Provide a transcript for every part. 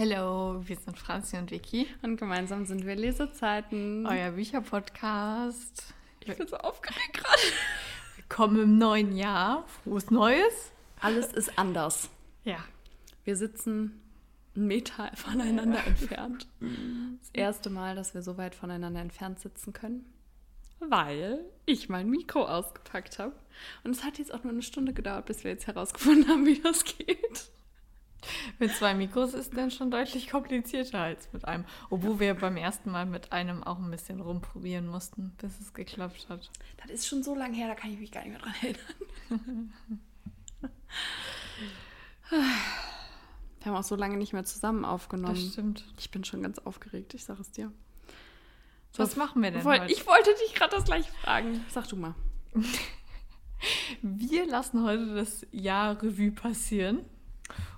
Hello, wir sind Franzi und Vicky. Und gemeinsam sind wir Lesezeiten. Euer Bücherpodcast. Ich bin so aufgeregt gerade. Willkommen im neuen Jahr. Frohes Neues. Alles ist anders. Ja. Wir sitzen einen Meter voneinander entfernt. Das erste Mal, dass wir so weit voneinander entfernt sitzen können. Weil ich mein Mikro ausgepackt habe. Und es hat jetzt auch nur eine Stunde gedauert, bis wir jetzt herausgefunden haben, wie das geht. Mit zwei Mikros ist dann schon deutlich komplizierter als mit einem. Obwohl wir beim ersten Mal mit einem auch ein bisschen rumprobieren mussten, bis es geklappt hat. Das ist schon so lange her, da kann ich mich gar nicht mehr dran erinnern. Wir haben auch so lange nicht mehr zusammen aufgenommen. Das stimmt. Ich bin schon ganz aufgeregt, ich sage es dir. Was machen wir denn Woll- heute? Ich wollte dich gerade das gleich fragen. Sag du mal. Wir lassen heute das Jahr Revue passieren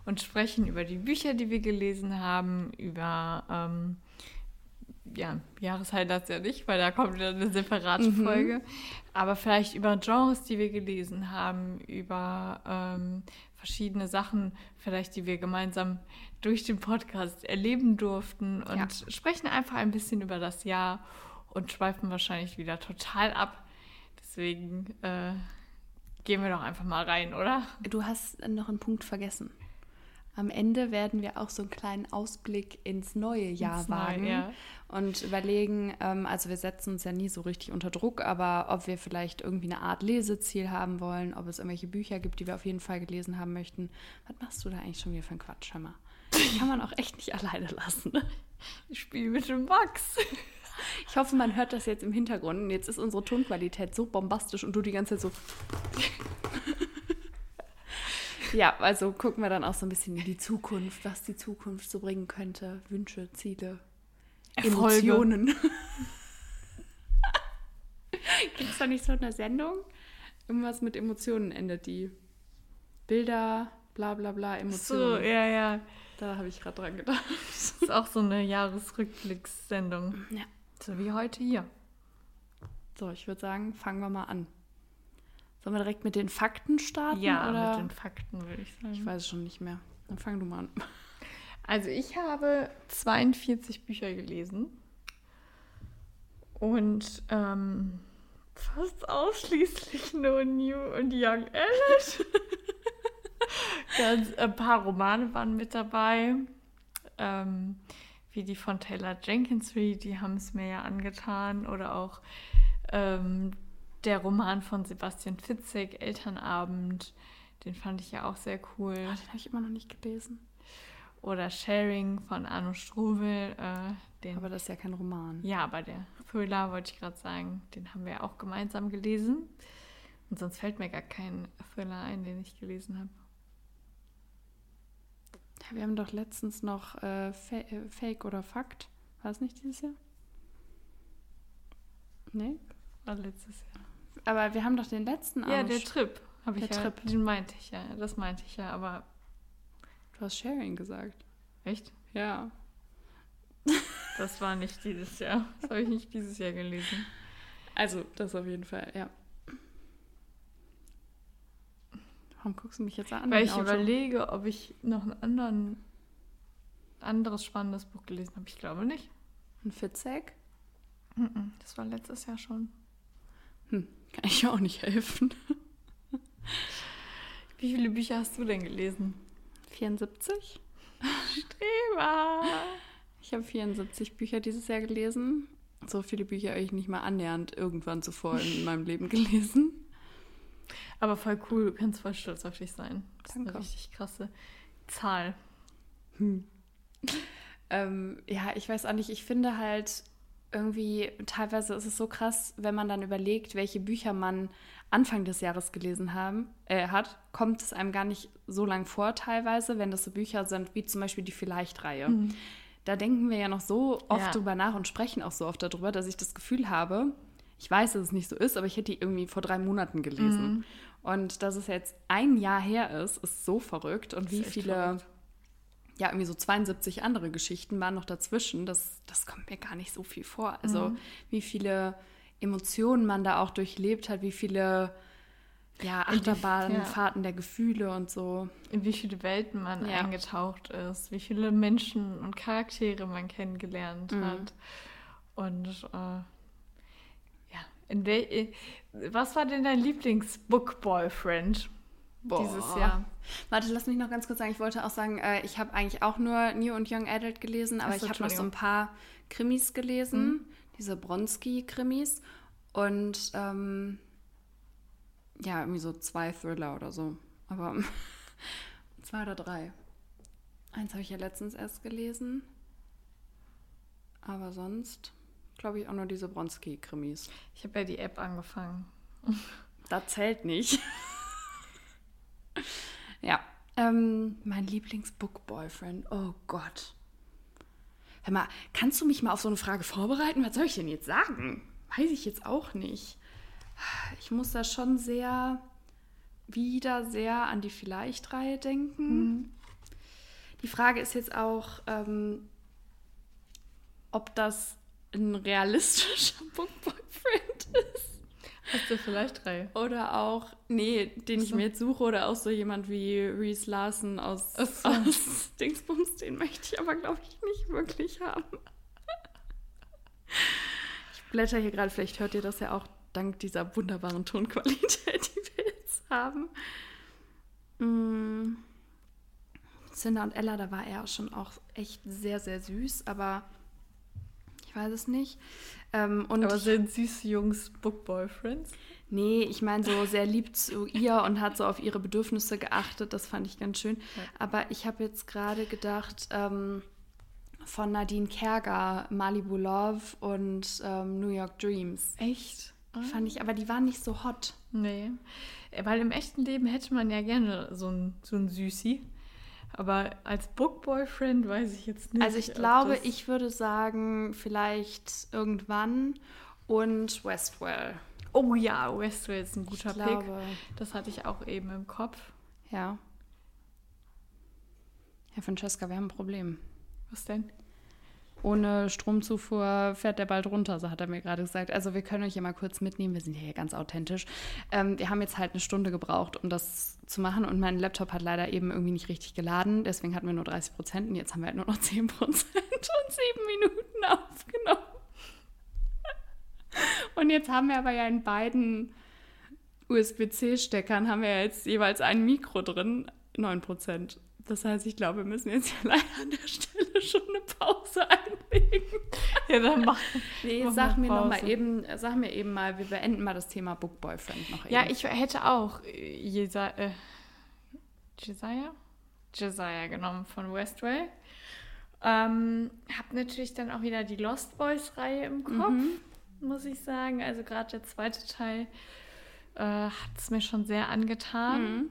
und sprechen über die Bücher, die wir gelesen haben, über ähm, ja, Jahreshighlights ja nicht, weil da kommt wieder eine separate Mhm. Folge. Aber vielleicht über Genres, die wir gelesen haben, über ähm, verschiedene Sachen, vielleicht die wir gemeinsam durch den Podcast erleben durften und Ja. sprechen einfach ein bisschen über das Jahr und schweifen wahrscheinlich wieder total ab. Deswegen äh, gehen wir doch einfach mal rein, oder? Du hast noch einen Punkt vergessen. Am Ende werden wir auch so einen kleinen Ausblick ins neue Jahr Ins neue, wagen ja. und überlegen, ähm, also wir setzen uns ja nie so richtig unter Druck, aber ob wir vielleicht irgendwie eine Art Leseziel haben wollen, ob es irgendwelche Bücher gibt, die wir auf jeden Fall gelesen haben möchten. Was machst du da eigentlich schon wieder für einen Quatsch, mal? Kann man auch echt nicht alleine lassen. Ich spiele mit dem Max. Ich hoffe, man hört das jetzt im Hintergrund. Und jetzt ist unsere Tonqualität so bombastisch und du die ganze Zeit so. Ja, also gucken wir dann auch so ein bisschen in die Zukunft, was die Zukunft so bringen könnte. Wünsche, Ziele, Erfolge. Emotionen. Gibt es da nicht so eine Sendung? Irgendwas mit Emotionen endet die. Bilder, bla bla bla, So, Emotionen. ja, ja. Da habe ich gerade dran gedacht. Das ist auch so eine Jahresrückblickssendung. Ja. So wie heute hier. So, ich würde sagen, fangen wir mal an. Sollen wir direkt mit den Fakten starten? Ja, oder? mit den Fakten würde ich sagen. Ich weiß es schon nicht mehr. Dann fang du mal an. Also ich habe 42 Bücher gelesen und ähm, fast ausschließlich nur New und Young Adult. Ganz, ein paar Romane waren mit dabei, ähm, wie die von Taylor Jenkins Reid, die haben es mir ja angetan, oder auch ähm, der Roman von Sebastian Fitzek, Elternabend, den fand ich ja auch sehr cool. Ah, den habe ich immer noch nicht gelesen. Oder Sharing von Arno Strobel. Äh, Aber das ist ja kein Roman. ja, aber der Thriller, wollte ich gerade sagen, den haben wir auch gemeinsam gelesen. Und sonst fällt mir gar kein Thriller ein, den ich gelesen habe. Ja, wir haben doch letztens noch äh, äh, Fake oder Fakt. War es nicht dieses Jahr? Nee? War letztes Jahr. Aber wir haben doch den letzten Ja, Arno der Trip. Ich Der ja, Trip. Den meinte ich ja. Das meinte ich ja, aber Du hast Sharing gesagt. echt? Ja. Das war nicht dieses Jahr. Das habe ich nicht dieses Jahr gelesen. Also, das auf jeden Fall, ja. Warum guckst du mich jetzt an? Weil ich Auto? überlege, ob ich noch ein anderen, anderes spannendes Buch gelesen habe. Ich glaube nicht. Ein Fitzek? Das war letztes Jahr schon. Hm, kann ich auch nicht helfen. Wie viele Bücher hast du denn gelesen? 74? Streber! Ich habe 74 Bücher dieses Jahr gelesen. So viele Bücher habe ich nicht mal annähernd irgendwann zuvor in meinem Leben gelesen. Aber voll cool, du kannst voll stolz auf dich sein. Das ist Danke. eine richtig krasse Zahl. Ähm, ja, ich weiß auch nicht, ich finde halt irgendwie, teilweise ist es so krass, wenn man dann überlegt, welche Bücher man Anfang des Jahres gelesen haben, äh, hat, kommt es einem gar nicht so lang vor teilweise, wenn das so Bücher sind, wie zum Beispiel die Vielleicht-Reihe. Da denken wir ja noch so oft Ja. drüber nach und sprechen auch so oft darüber, dass ich das Gefühl habe, ich weiß, dass es nicht so ist, aber ich hätte die irgendwie vor drei Monaten gelesen. Und dass es jetzt ein Jahr her ist, ist so verrückt. Und Das wie viele verrückt. Ja, irgendwie so 72 andere Geschichten waren noch dazwischen. Das, das kommt mir gar nicht so viel vor. Also, wie viele Emotionen man da auch durchlebt hat, wie viele Ja, In die- Achterbahn, ja. Fahrten der Gefühle und so. in wie viele Welten man Ja. eingetaucht ist, wie viele Menschen und Charaktere man kennengelernt Mhm. hat. Und äh, ja, in wel äh, was war denn dein Lieblings-Book-Boyfriend dieses Jahr? Warte, lass mich noch ganz kurz sagen. Ich wollte auch sagen, äh, ich habe eigentlich auch nur New und Young Adult gelesen, aber so, ich habe noch so ein paar Krimis gelesen, diese Bronski-Krimis und ähm, ja, irgendwie so zwei Thriller oder so. Aber zwei oder drei. Eins habe ich ja letztens erst gelesen. Aber sonst glaube ich auch nur diese Bronski-Krimis. Ich habe ja die App angefangen. Das zählt nicht. ja. Ähm, mein Lieblings-Book-Boyfriend. Oh Gott. Hör mal, kannst du mich mal auf so eine Frage vorbereiten? Was soll ich denn jetzt sagen? Weiß ich jetzt auch nicht. Ich muss da schon sehr, wieder sehr an die Vielleicht-Reihe denken. Die Frage ist jetzt auch, ähm, ob das ein realistischer Book-Boyfriend ist. Hast du vielleicht drei? Oder auch, nee, den ich so. mir jetzt suche, oder auch so jemand wie Reese Larson aus, so. aus Dingsbums, den möchte ich aber, glaube ich, nicht wirklich haben. Ich blätter hier gerade, vielleicht hört ihr das ja auch dank dieser wunderbaren Tonqualität, die wir jetzt haben. Mm. Cinder und Ella, da war er schon auch echt sehr, sehr süß, aber ich weiß es nicht. Ähm, und Aber sind süße Jungs Book-Boyfriends? Nee, ich meine so sehr lieb zu ihr und hat so auf ihre Bedürfnisse geachtet. Das fand ich ganz schön. Ja. Aber ich habe jetzt gerade gedacht, ähm, von Nadine Kerger, Malibu Love und ähm, New York Dreams. Echt? Die fand ich, aber die waren nicht so hot. Nee. Weil im echten Leben hätte man ja gerne so ein, so ein Süßi. Aber als Book-Boyfriend weiß ich jetzt nicht. Also ich glaube, ich würde sagen, vielleicht irgendwann und Westwell. Oh ja, Westwell ist ein guter ich Pick. glaube, Das hatte ich auch eben im Kopf. ja. Herr Francesca, wir haben ein Problem. Was denn? Ohne Stromzufuhr fährt der bald runter, so hat er mir gerade gesagt. Also wir können euch hier mal kurz mitnehmen, wir sind hier ganz authentisch. Ähm, wir haben jetzt halt eine Stunde gebraucht, um das zu machen und mein Laptop hat leider eben irgendwie nicht richtig geladen. Deswegen hatten wir nur 30 Prozent und jetzt haben wir halt nur noch 10 Prozent und sieben Minuten aufgenommen. Und jetzt haben wir aber ja in beiden USB-C-Steckern haben wir ja jetzt jeweils ein Mikro drin, 9 Prozent. Das heißt, ich glaube, wir müssen jetzt ja leider an der Stelle schon eine Pause einlegen. Ja, dann mach. Nee, Mach sag mir noch mal Pause. eben, sag mir eben mal, wir beenden mal das Thema Book Boyfriend noch eben. Ja, ich hätte auch äh, Jesa äh, Jesiah? Jesiah genommen von Westwell. Ähm, hab natürlich dann auch wieder die Lost Boys-Reihe im Kopf, Mhm. muss ich sagen. Also gerade der zweite Teil äh, hat es mir schon sehr angetan. Mhm.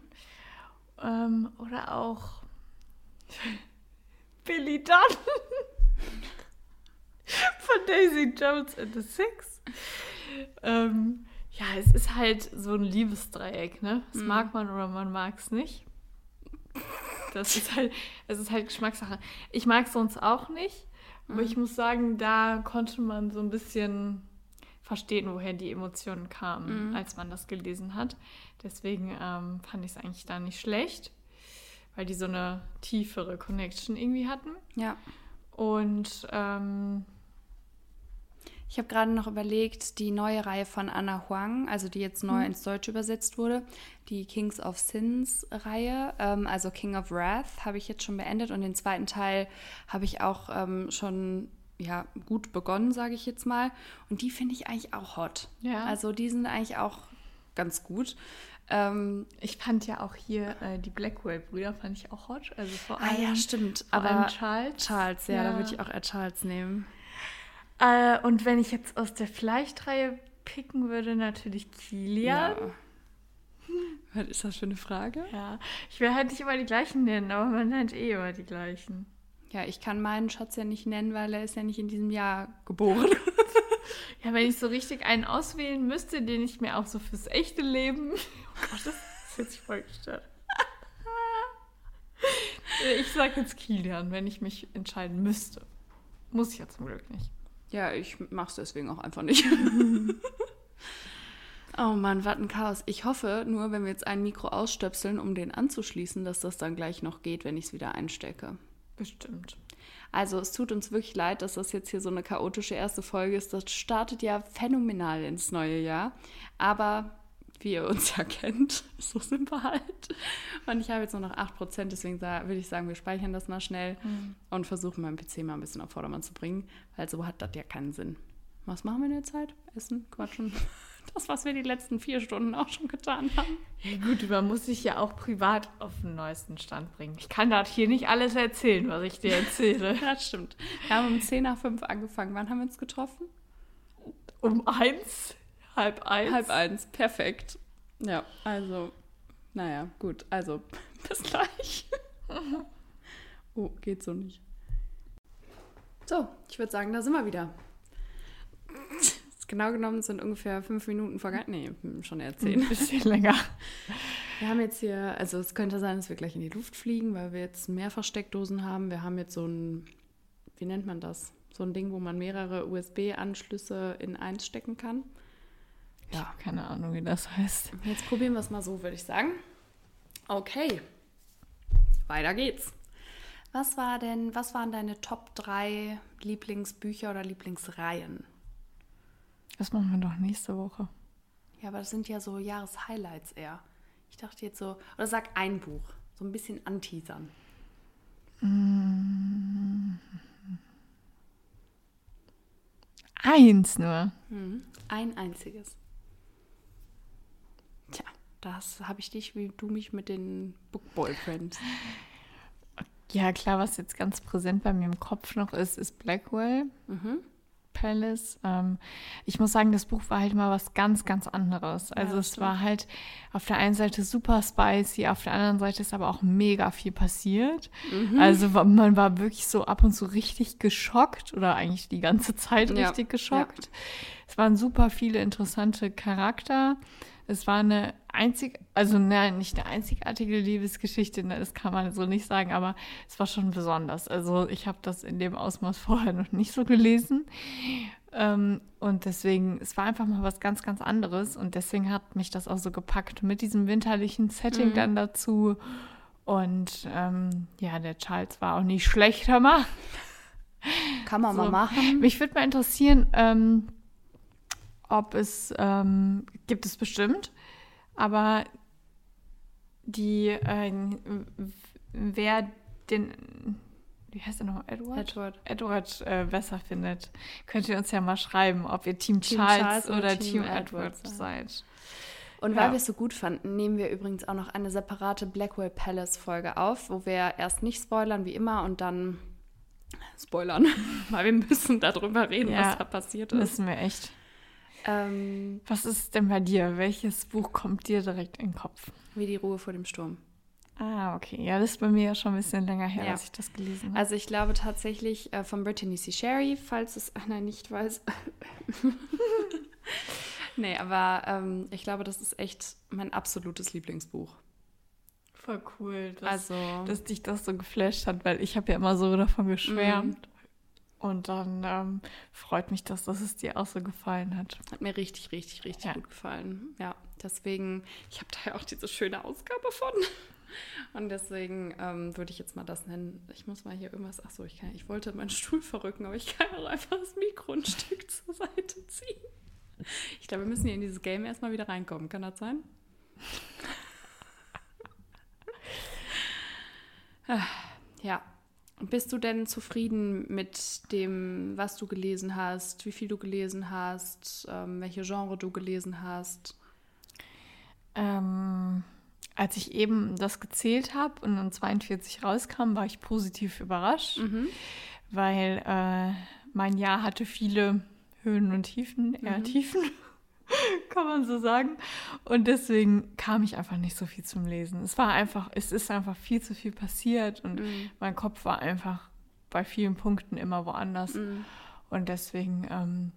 Ähm, oder auch Billy Dunn von Daisy Jones and the Six. Ähm, ja, es ist halt so ein Liebesdreieck, ne? Das Mhm. mag man oder man mag es nicht. Das ist halt, es ist halt Geschmackssache. Ich mag es sonst auch nicht, aber Mhm. ich muss sagen, da konnte man so ein bisschen verstehen, woher die Emotionen kamen, Mhm. als man das gelesen hat. Deswegen ähm, fand ich es eigentlich da nicht schlecht, weil die so eine tiefere Connection irgendwie hatten. Ja. Und ähm, Ich habe gerade noch überlegt, die neue Reihe von Anna Huang, also die jetzt neu Mhm. ins Deutsche übersetzt wurde, die Kings of Sins Reihe, ähm, also King of Wrath, habe ich jetzt schon beendet und den zweiten Teil habe ich auch ähm, schon ja, gut begonnen, sage ich jetzt mal. Und die finde ich eigentlich auch hot. Ja. Also die sind eigentlich auch ganz gut. Ähm, ich fand ja auch hier äh, die Blackwell-Brüder, fand ich auch hot. Also vor ah allem, ja, stimmt. Aber Charles. Charles, ja, da Ja. würde ich auch eher Charles nehmen. Äh, und wenn ich jetzt aus der Fleischreihe picken würde, natürlich Kilian. Was ist das für eine Frage? Ja. Ich will halt nicht immer die gleichen nennen, aber man nennt eh immer die gleichen. Ja, ich kann meinen Schatz ja nicht nennen, weil er ist ja nicht in diesem Jahr geboren. Ja, wenn ich so richtig einen auswählen müsste, den ich mir auch so fürs echte Leben. Oh Gott, das ist jetzt voll gestört. Ich sag jetzt Kilian, wenn ich mich entscheiden müsste. Muss ich ja zum Glück nicht. Ja, ich mach's deswegen auch einfach nicht. Oh Mann, was ein Chaos. Ich hoffe nur, wenn wir jetzt ein Mikro ausstöpseln, um den anzuschließen, dass das dann gleich noch geht, wenn ich es wieder einstecke. Bestimmt. Also es tut uns wirklich leid, dass das jetzt hier so eine chaotische erste Folge ist. Das startet ja phänomenal ins neue Jahr. Aber wie ihr uns ja kennt, so sind wir halt. Und ich habe jetzt nur noch 8%, deswegen würde ich sagen, wir speichern das mal schnell mhm. und versuchen meinen PC mal ein bisschen auf Vordermann zu bringen, weil so hat das ja keinen Sinn. Was machen wir in der Zeit? Essen, quatschen. Das, was wir die letzten vier Stunden auch schon getan haben. Ja gut, man muss sich ja auch privat auf den neuesten Stand bringen. Ich kann das hier nicht alles erzählen, was ich dir erzähle. das stimmt. Wir haben um 10 nach 5 angefangen. Wann haben wir uns getroffen? Um eins, halb eins. Halb eins, perfekt. Ja, also, naja, gut. Also, bis gleich. oh, geht so nicht. So, ich würde sagen, da sind wir wieder. Genau genommen sind ungefähr fünf Minuten vergangen. Nee, schon eher zehn. Ein bisschen länger. Wir haben jetzt hier, also es könnte sein, dass wir gleich in die Luft fliegen, weil wir jetzt mehr Versteckdosen haben. Wir haben jetzt so ein, wie nennt man das? So ein Ding, wo man mehrere USB-Anschlüsse in eins stecken kann. Ja. keine Ahnung, wie das heißt. Jetzt probieren wir es mal so, würde ich sagen. Okay. Weiter geht's. Was war denn, was waren deine Top 3 Lieblingsbücher oder Lieblingsreihen? Das machen wir doch nächste Woche. Ja, aber das sind ja so Jahreshighlights eher. Ich dachte jetzt so, oder sag ein Buch, so ein bisschen anteasern. Mm. Eins nur. Mhm. Ein einziges. Tja, das habe ich dich, wie du mich mit den Book Boyfriends. Ja, klar, was jetzt ganz präsent bei mir im Kopf noch ist, ist Blackwell. Mhm. Palace. Ähm, ich muss sagen, das Buch war halt mal was ganz, ganz anderes. Also ja, es stimmt. war halt auf der einen Seite super spicy, auf der anderen Seite ist aber auch mega viel passiert. Mhm. Also man war wirklich so ab und zu richtig geschockt oder eigentlich die ganze Zeit ja. richtig geschockt. Ja. Es waren super viele interessante Charakter. Es war eine einzig, also nein, nicht eine einzigartige Liebesgeschichte, ne, das kann man so nicht sagen, aber es war schon besonders. Also ich habe das in dem Ausmaß vorher noch nicht so gelesen. Ähm, und deswegen, es war einfach mal was ganz, ganz anderes. Und deswegen hat mich das auch so gepackt mit diesem winterlichen Setting mhm. dann dazu. Und ähm, ja, der Charles war auch nicht schlechter mal. Kann man so. mal machen. Mich würde mal interessieren, ähm, ob es, ähm, gibt es bestimmt, aber die, äh, wer den, wie heißt er noch, Edward? Edward, Edward äh, besser findet, könnt ihr uns ja mal schreiben, ob ihr Team, Team Charles, Charles, oder, Team, Team Edward, Edward seid. Und weil ja. wir es so gut fanden, nehmen wir übrigens auch noch eine separate Blackwell Palace Folge auf, wo wir erst nicht spoilern wie immer und dann spoilern, weil wir müssen darüber reden, ja, was da passiert ist. Müssen wir echt. Ähm, Was ist denn bei dir? Welches Buch kommt dir direkt in den Kopf? Wie die Ruhe vor dem Sturm. Ah, okay. Ja, das ist bei mir ja schon ein bisschen länger her, ja. dass ich das gelesen habe. Also ich glaube tatsächlich äh, von Brittany C. Sherry, falls es einer nicht weiß. nee, aber ähm, ich glaube, das ist echt mein absolutes Lieblingsbuch. Voll cool, dass, also, dass dich das so geflasht hat, weil ich habe ja immer so davon geschwärmt. Und dann ähm, freut mich das, dass es dir auch so gefallen hat. Hat mir richtig, richtig, richtig ja. gut gefallen. Ja, deswegen, ich habe da ja auch diese schöne Ausgabe von. Und deswegen ähm, würde ich jetzt mal das nennen. Ich muss mal hier irgendwas. Achso, ich, kann, ich wollte meinen Stuhl verrücken, aber ich kann auch einfach das Mikro ein Stück zur Seite ziehen. Ich glaube, wir müssen hier in dieses Game erstmal wieder reinkommen. Kann das sein? Ja, bist du denn zufrieden mit dem, was du gelesen hast, wie viel du gelesen hast, ähm, welche Genre du gelesen hast? Ähm, als ich eben das gezählt habe und dann 42 rauskam, war ich positiv überrascht, mhm. weil äh, mein Jahr hatte viele Höhen und Tiefen, eher mhm. Tiefen. kann man so sagen. Und deswegen kam ich einfach nicht so viel zum Lesen. Es war einfach, es ist einfach viel zu viel passiert und mhm. mein Kopf war einfach bei vielen Punkten immer woanders. Mhm. Und deswegen ähm,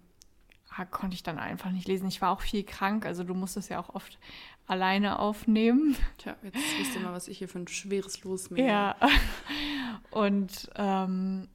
konnte ich dann einfach nicht lesen. Ich war auch viel krank, also du musstest ja auch oft alleine aufnehmen. Tja, jetzt wisst ihr mal, was ich hier für ein schweres Los mir. Ja. Und ähm,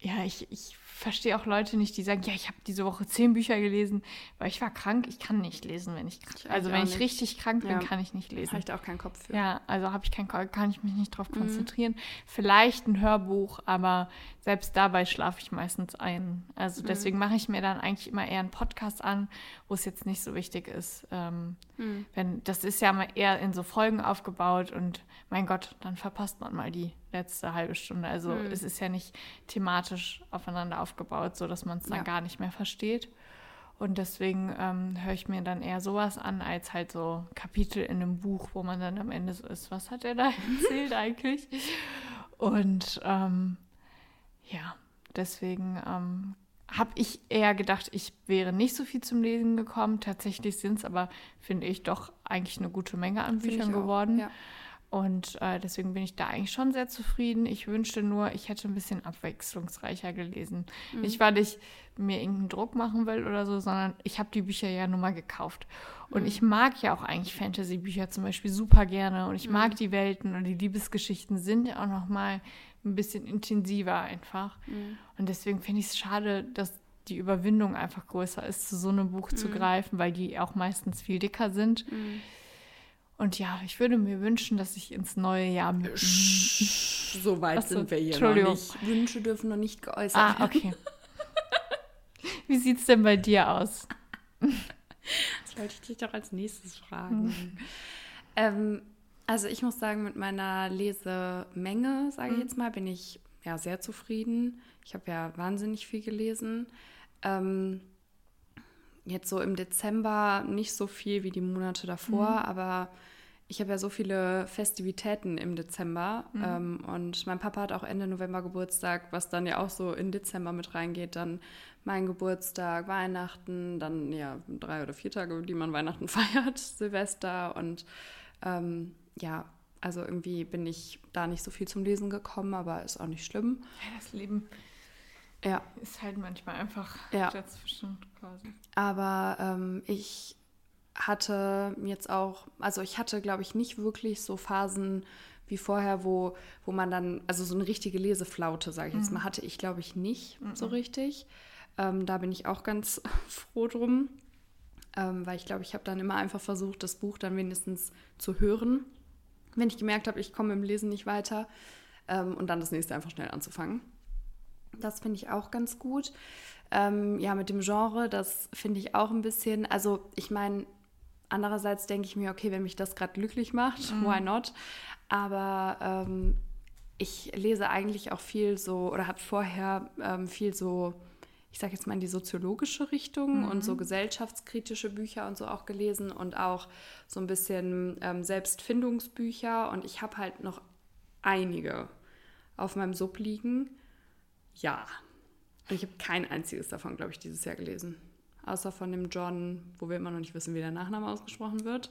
ja, ich, ich verstehe auch Leute nicht, die sagen, ja, ich habe diese Woche zehn Bücher gelesen, weil ich war krank. Ich kann nicht lesen, wenn ich krank bin. Also wenn ich nicht. richtig krank bin, ja. kann ich nicht lesen. Habe ich da auch keinen Kopf für. Ja, also habe ich keinen kann ich mich nicht darauf mhm. konzentrieren. Vielleicht ein Hörbuch, aber selbst dabei schlafe ich meistens ein. Also mhm. deswegen mache ich mir dann eigentlich immer eher einen Podcast an, wo es jetzt nicht so wichtig ist. Ähm, mhm. wenn, das ist ja mal eher in so Folgen aufgebaut und mein Gott, dann verpasst man mal die letzte halbe Stunde. Also mhm. es ist ja nicht thematisch aufeinander aufgebaut, so dass man es dann ja. gar nicht mehr versteht. Und deswegen ähm, höre ich mir dann eher sowas an, als halt so Kapitel in einem Buch, wo man dann am Ende so ist, was hat er da erzählt eigentlich? Und ähm, ja, deswegen ähm, habe ich eher gedacht, ich wäre nicht so viel zum Lesen gekommen. Tatsächlich sind es aber, finde ich, doch eigentlich eine gute Menge an Büchern geworden. Ja. Und äh, deswegen bin ich da eigentlich schon sehr zufrieden. Ich wünschte nur, ich hätte ein bisschen abwechslungsreicher gelesen. Mhm. Nicht, weil ich mir irgendeinen Druck machen will oder so, sondern ich habe die Bücher ja nun mal gekauft. Und mhm. ich mag ja auch eigentlich Fantasy-Bücher zum Beispiel super gerne. Und ich mhm. mag die Welten und die Liebesgeschichten sind ja auch noch mal ein bisschen intensiver einfach. Mhm. Und deswegen finde ich es schade, dass die Überwindung einfach größer ist, zu so einem Buch zu mhm. greifen, weil die auch meistens viel dicker sind. Mhm. Und ja, ich würde mir wünschen, dass ich ins neue Jahr mit. So weit Achso, sind wir hier noch nicht. Wünsche dürfen noch nicht geäußert ah, okay. Wie sieht es denn bei dir aus? Das wollte ich dich doch als nächstes fragen. Hm. Ähm, also ich muss sagen, mit meiner Lesemenge, sage ich hm. jetzt mal, bin ich ja sehr zufrieden. Ich habe ja wahnsinnig viel gelesen. Ähm, jetzt so im Dezember nicht so viel wie die Monate davor, mhm. aber ich habe ja so viele Festivitäten im Dezember mhm. ähm, und mein Papa hat auch Ende November Geburtstag, was dann ja auch so in Dezember mit reingeht. Dann mein Geburtstag, Weihnachten, dann ja drei oder vier Tage, die man Weihnachten feiert, Silvester und ähm, ja, also irgendwie bin ich da nicht so viel zum Lesen gekommen, aber ist auch nicht schlimm. Das Leben ja. ist halt manchmal einfach ja. dazwischen quasi. Aber ähm, ich hatte jetzt auch, also ich hatte, glaube ich, nicht wirklich so Phasen wie vorher, wo, wo man dann, also so eine richtige Leseflaute, sage ich jetzt mhm. mal, hatte ich, glaube ich, nicht mhm. so richtig. Ähm, da bin ich auch ganz froh drum, ähm, weil ich glaube, ich habe dann immer einfach versucht, das Buch dann wenigstens zu hören, wenn ich gemerkt habe, ich komme im Lesen nicht weiter ähm, und dann das nächste einfach schnell anzufangen. Das finde ich auch ganz gut. Ähm, ja, mit dem Genre, das finde ich auch ein bisschen, also ich meine, Andererseits denke ich mir, okay, wenn mich das gerade glücklich macht, mhm. why not? Aber ähm, ich lese eigentlich auch viel so oder habe vorher ähm, viel so, ich sage jetzt mal in die soziologische Richtung mhm. und so gesellschaftskritische Bücher und so auch gelesen und auch so ein bisschen ähm, Selbstfindungsbücher. Und ich habe halt noch einige auf meinem Sub liegen. Ja. Und ich habe kein einziges davon, glaube ich, dieses Jahr gelesen außer von dem John, wo wir immer noch nicht wissen, wie der Nachname ausgesprochen wird.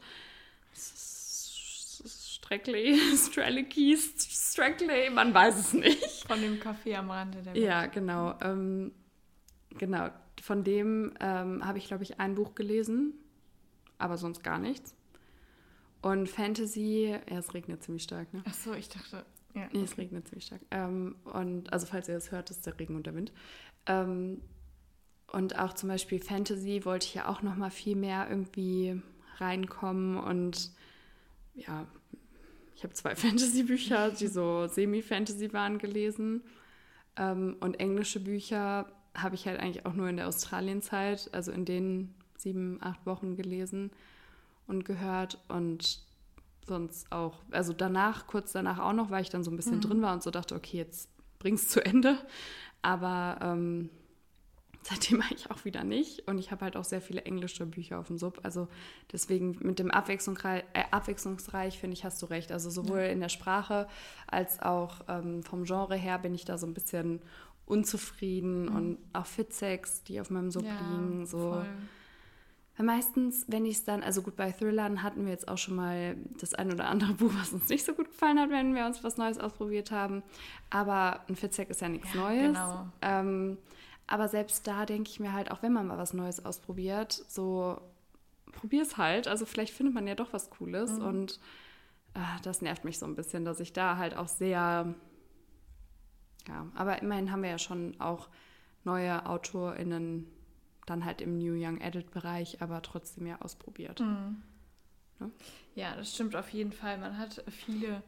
Streckley, Strelicky, Strackley, man weiß es nicht. Von dem Café am Rande der Welt. Ja, genau. Ähm, genau, von dem ähm, habe ich, glaube ich, ein Buch gelesen, aber sonst gar nichts. Und Fantasy, ja, es regnet ziemlich stark, ne? Ach so, ich dachte, ja. Nee, es regnet ziemlich stark. Ähm, und also, falls ihr das hört, ist der Regen und der Wind. Ähm, und auch zum Beispiel Fantasy wollte ich ja auch noch mal viel mehr irgendwie reinkommen. Und ja, ich habe zwei Fantasy-Bücher, die so Semi-Fantasy waren, gelesen. Ähm, und englische Bücher habe ich halt eigentlich auch nur in der Australienzeit, also in den sieben, acht Wochen gelesen und gehört. Und sonst auch, also danach, kurz danach auch noch, weil ich dann so ein bisschen mhm. drin war und so dachte, okay, jetzt bring's zu Ende. Aber ähm, seitdem eigentlich auch wieder nicht. Und ich habe halt auch sehr viele englische Bücher auf dem Sub. Also deswegen mit dem Abwechslungsreich, äh, abwechslungsreich finde ich, hast du recht. Also sowohl ja. in der Sprache als auch ähm, vom Genre her bin ich da so ein bisschen unzufrieden. Mhm. Und auch Fitsex, die auf meinem Sub ja, liegen. So. Voll. Weil meistens, wenn ich es dann, also gut, bei Thrillern hatten wir jetzt auch schon mal das ein oder andere Buch, was uns nicht so gut gefallen hat, wenn wir uns was Neues ausprobiert haben. Aber ein Fitzek ist ja nichts ja, Neues. Genau. Ähm, aber selbst da denke ich mir halt, auch wenn man mal was Neues ausprobiert, so probier es halt. Also vielleicht findet man ja doch was Cooles. Mhm. Und äh, das nervt mich so ein bisschen, dass ich da halt auch sehr Ja, aber immerhin haben wir ja schon auch neue AutorInnen dann halt im New Young Adult Bereich, aber trotzdem ja ausprobiert. Mhm. Ne? Ja, das stimmt auf jeden Fall. Man hat viele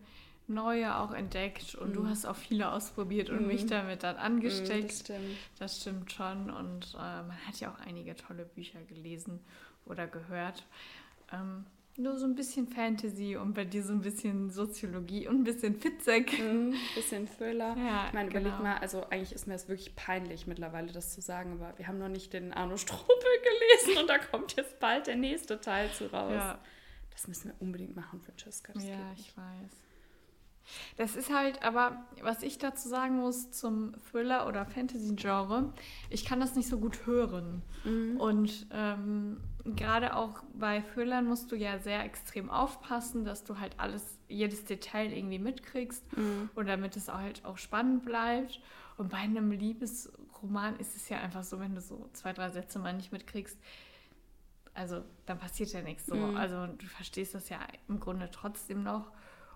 neue auch entdeckt und mhm. du hast auch viele ausprobiert und mhm. mich damit dann angesteckt. Mhm, das, stimmt. das stimmt schon und äh, man hat ja auch einige tolle Bücher gelesen oder gehört. Ähm, nur so ein bisschen Fantasy und bei dir so ein bisschen Soziologie und ein bisschen Fitzek. Mhm, ein bisschen Thriller. Ja, ich meine, genau. überleg mal, also eigentlich ist mir das wirklich peinlich mittlerweile, das zu sagen, aber wir haben noch nicht den Arno Strobel gelesen und da kommt jetzt bald der nächste Teil zu raus. Ja. Das müssen wir unbedingt machen, Francesca. ja, ich weiß. Das ist halt, aber was ich dazu sagen muss zum Thriller- oder Fantasy-Genre, ich kann das nicht so gut hören. Mhm. Und ähm, gerade auch bei Thrillern musst du ja sehr extrem aufpassen, dass du halt alles, jedes Detail irgendwie mitkriegst mhm. und damit es auch halt auch spannend bleibt. Und bei einem Liebesroman ist es ja einfach so, wenn du so zwei, drei Sätze mal nicht mitkriegst, also dann passiert ja nichts so. Mhm. Also du verstehst das ja im Grunde trotzdem noch.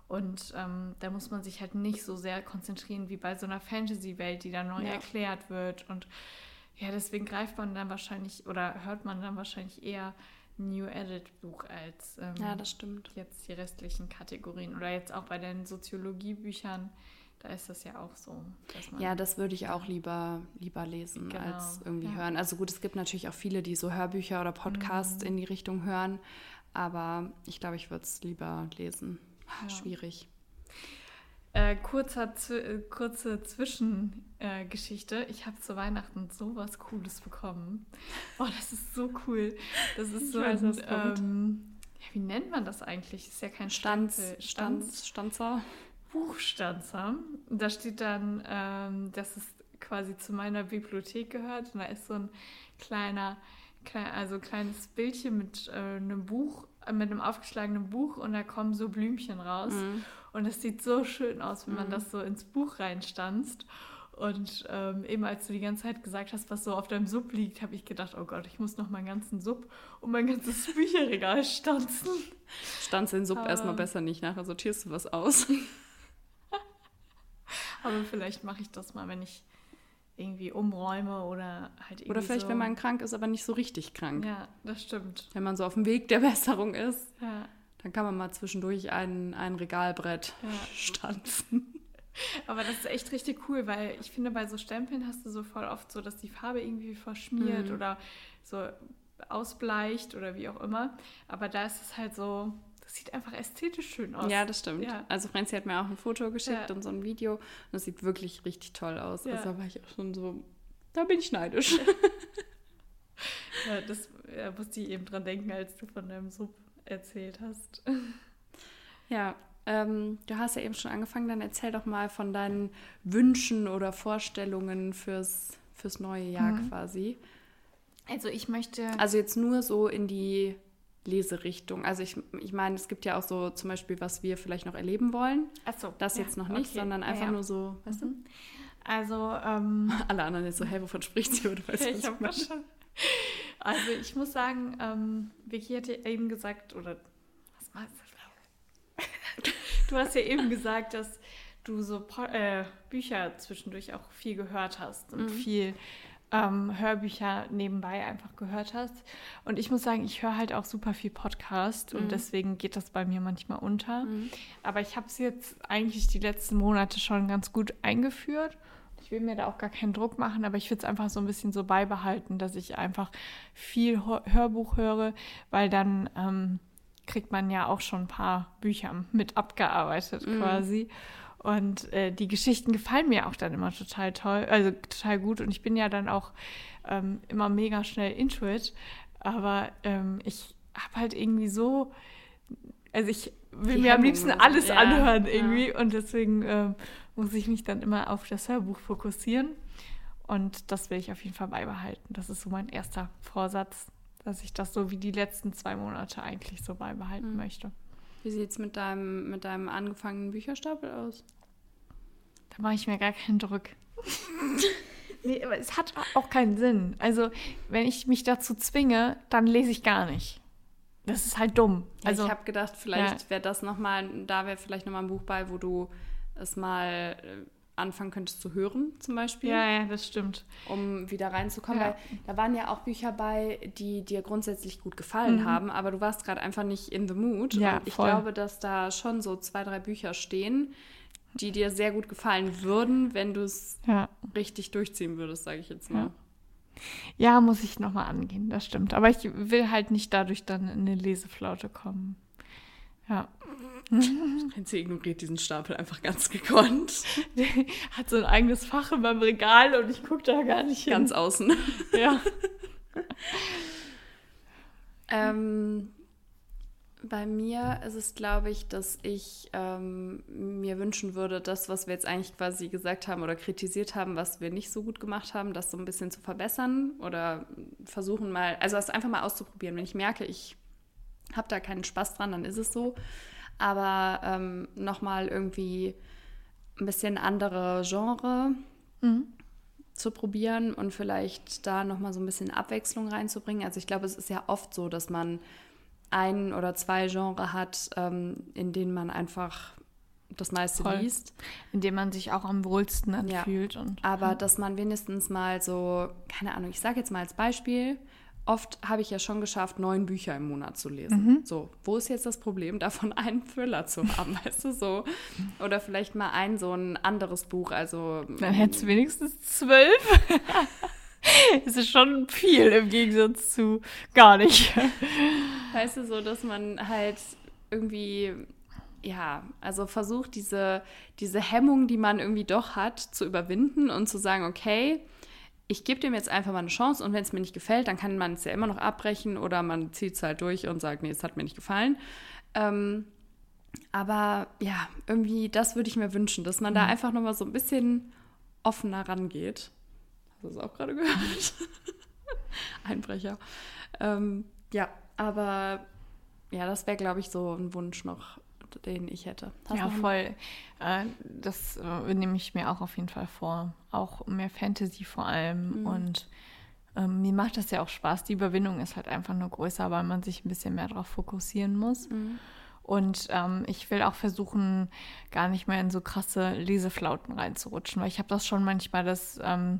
Und ähm, da muss man sich halt nicht so sehr konzentrieren wie bei so einer Fantasy-Welt, die da neu ja. erklärt wird. Und ja, deswegen greift man dann wahrscheinlich oder hört man dann wahrscheinlich eher New Edit Buch als ähm, ja, das stimmt. jetzt die restlichen Kategorien. Oder jetzt auch bei den Soziologiebüchern, da ist das ja auch so. ja, das würde ich auch lieber, lieber lesen genau. als irgendwie ja. hören. Also gut, es gibt natürlich auch viele, die so Hörbücher oder Podcasts mhm. in die Richtung hören, aber ich glaube, ich würde es lieber lesen. Ja. Schwierig. Äh, kurzer, äh, kurze Zwischengeschichte. Äh, ich habe zu Weihnachten so was Cooles bekommen. Oh, das ist so cool. Das ist so weiß, ein, ähm, ja, wie nennt man das eigentlich? Ist ja kein Stanz, Stanz, Stanzer. Buchstanzer. Da steht dann, ähm, dass es quasi zu meiner Bibliothek gehört. Und da ist so ein kleiner, klein, also kleines Bildchen mit äh, einem Buch mit einem aufgeschlagenen Buch und da kommen so Blümchen raus. Mhm. Und es sieht so schön aus, wenn man mhm. das so ins Buch reinstanzt. Und ähm, eben als du die ganze Zeit gesagt hast, was so auf deinem Sub liegt, habe ich gedacht, oh Gott, ich muss noch meinen ganzen Sub und mein ganzes Bücherregal stanzen. Stanze den Sub Aber, erstmal besser nicht, nachher sortierst du was aus. Aber vielleicht mache ich das mal, wenn ich irgendwie umräume oder halt irgendwie Oder vielleicht, so. wenn man krank ist, aber nicht so richtig krank. Ja, das stimmt. Wenn man so auf dem Weg der Besserung ist, ja. dann kann man mal zwischendurch ein, ein Regalbrett ja. stanzen. Aber das ist echt richtig cool, weil ich finde, bei so Stempeln hast du so voll oft so, dass die Farbe irgendwie verschmiert mhm. oder so ausbleicht oder wie auch immer. Aber da ist es halt so, sieht einfach ästhetisch schön aus. Ja, das stimmt. Ja. Also Franzi hat mir auch ein Foto geschickt ja. und so ein Video. Und das sieht wirklich richtig toll aus. Ja. Also da war ich auch schon so, da bin ich neidisch. ja, das ja, musste ich eben dran denken, als du von deinem Sub erzählt hast. Ja, ähm, du hast ja eben schon angefangen, dann erzähl doch mal von deinen Wünschen oder Vorstellungen fürs, fürs neue Jahr mhm. quasi. Also ich möchte. Also jetzt nur so in die Leserichtung. Also ich, ich meine, es gibt ja auch so zum Beispiel, was wir vielleicht noch erleben wollen. Ach so. Das ja, jetzt noch nicht, okay. sondern einfach ja, ja. nur so, weißt du? Mhm. Also, ähm, Alle anderen jetzt so, hey, wovon spricht sie? Oder weißt, ich habe schon. Also ich muss sagen, ähm, Vicky hat ja eben gesagt, oder was meinst du? Du hast ja eben gesagt, dass du so äh, Bücher zwischendurch auch viel gehört hast und mhm. viel ähm, Hörbücher nebenbei einfach gehört hast. Und ich muss sagen, ich höre halt auch super viel Podcast mhm. und deswegen geht das bei mir manchmal unter. Mhm. Aber ich habe es jetzt eigentlich die letzten Monate schon ganz gut eingeführt. Ich will mir da auch gar keinen Druck machen, aber ich würde es einfach so ein bisschen so beibehalten, dass ich einfach viel Hörbuch höre, weil dann ähm, kriegt man ja auch schon ein paar Bücher mit abgearbeitet mhm. quasi. Und äh, die Geschichten gefallen mir auch dann immer total toll, also total gut. Und ich bin ja dann auch ähm, immer mega schnell into it. Aber ähm, ich habe halt irgendwie so, also ich will die mir am liebsten alles ja, anhören irgendwie. Ja. Und deswegen äh, muss ich mich dann immer auf das Hörbuch fokussieren. Und das will ich auf jeden Fall beibehalten. Das ist so mein erster Vorsatz, dass ich das so wie die letzten zwei Monate eigentlich so beibehalten mhm. möchte. Wie sieht es mit deinem, mit deinem angefangenen Bücherstapel aus? Da mache ich mir gar keinen Druck. nee, aber es hat auch keinen Sinn. Also, wenn ich mich dazu zwinge, dann lese ich gar nicht. Das ist halt dumm. Also, ich habe gedacht, vielleicht ja. wäre das nochmal, da wäre vielleicht nochmal ein Buch bei, wo du es mal äh, anfangen könntest zu hören, zum Beispiel. Ja, ja, das stimmt. Um wieder reinzukommen, Ja. weil da waren ja auch Bücher bei, die dir grundsätzlich gut gefallen Mhm. haben, aber du warst gerade einfach nicht in the mood. Ja, und ich voll. glaube, dass da schon so zwei, drei Bücher stehen, die dir sehr gut gefallen würden, wenn du es Ja. richtig durchziehen würdest, sage ich jetzt mal. Ja, muss ich nochmal angehen, das stimmt. Aber ich will halt nicht dadurch dann in eine Leseflaute kommen. Ja. Sie ignoriert diesen Stapel einfach ganz gekonnt. Hat so ein eigenes Fach in meinem Regal und ich gucke da gar nicht hin. Ganz außen. Ja. Ähm, bei mir ist es, glaube ich, dass ich ähm, mir wünschen würde, das, was wir jetzt eigentlich quasi gesagt haben oder kritisiert haben, was wir nicht so gut gemacht haben, das so ein bisschen zu verbessern oder versuchen mal, also das einfach mal auszuprobieren. Wenn ich merke, ich habe da keinen Spaß dran, dann ist es so. Aber ähm, nochmal irgendwie ein bisschen andere Genre Mhm. zu probieren und vielleicht da nochmal so ein bisschen Abwechslung reinzubringen. Also ich glaube, es ist ja oft so, dass man ein oder zwei Genre hat, ähm, in denen man einfach das meiste Voll. liest. Indem man sich auch am wohlsten Ja. anfühlt. Und, Aber dass man wenigstens mal so, keine Ahnung, ich sage jetzt mal als Beispiel, oft habe ich ja schon geschafft, neun Bücher im Monat zu lesen. So, wo ist jetzt das Problem, davon einen Thriller zu haben, weißt du so? Oder vielleicht mal ein so ein anderes Buch, also Dann hättest du wenigstens zwölf. Es ist schon viel im Gegensatz zu gar nicht. Weißt du, so, dass man halt irgendwie, ja, also versucht, diese, diese Hemmung, die man irgendwie doch hat, zu überwinden und zu sagen, okay, ich gebe dem jetzt einfach mal eine Chance und wenn es mir nicht gefällt, dann kann man es ja immer noch abbrechen oder man zieht es halt durch und sagt, nee, es hat mir nicht gefallen. Ähm, aber ja, irgendwie, das würde ich mir wünschen, dass man da einfach nochmal so ein bisschen offener rangeht. Hast du das auch gerade gehört? Einbrecher. Ähm, ja, aber ja, das wäre, glaube ich, so ein Wunsch noch, den ich hätte. Hast Ja, voll. Äh, das äh, nehme ich mir auch auf jeden Fall vor. Auch mehr Fantasy vor allem. Mhm. Und ähm, mir macht das ja auch Spaß. Die Überwindung ist halt einfach nur größer, weil man sich ein bisschen mehr darauf fokussieren muss. Mhm. Und ähm, ich will auch versuchen, gar nicht mehr in so krasse Leseflauten reinzurutschen, weil ich habe das schon manchmal, dass ähm,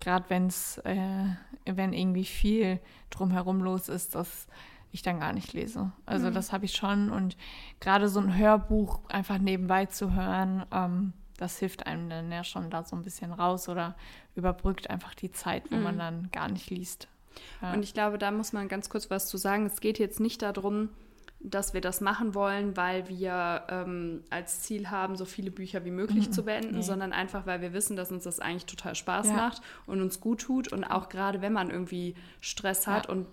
gerade wenn es, äh, wenn irgendwie viel drumherum los ist, dass ich dann gar nicht lese. Also Mhm. das habe ich schon und gerade so ein Hörbuch einfach nebenbei zu hören, ähm, das hilft einem dann ja schon da so ein bisschen raus oder überbrückt einfach die Zeit, wo man dann gar nicht liest. Ja. Und ich glaube, da muss man ganz kurz was zu sagen. Es geht jetzt nicht darum, dass wir das machen wollen, weil wir ähm, als Ziel haben, so viele Bücher wie möglich zu beenden, nee. sondern einfach, weil wir wissen, dass uns das eigentlich total Spaß Ja. macht und uns gut tut. Und auch gerade, wenn man irgendwie Stress hat Ja. und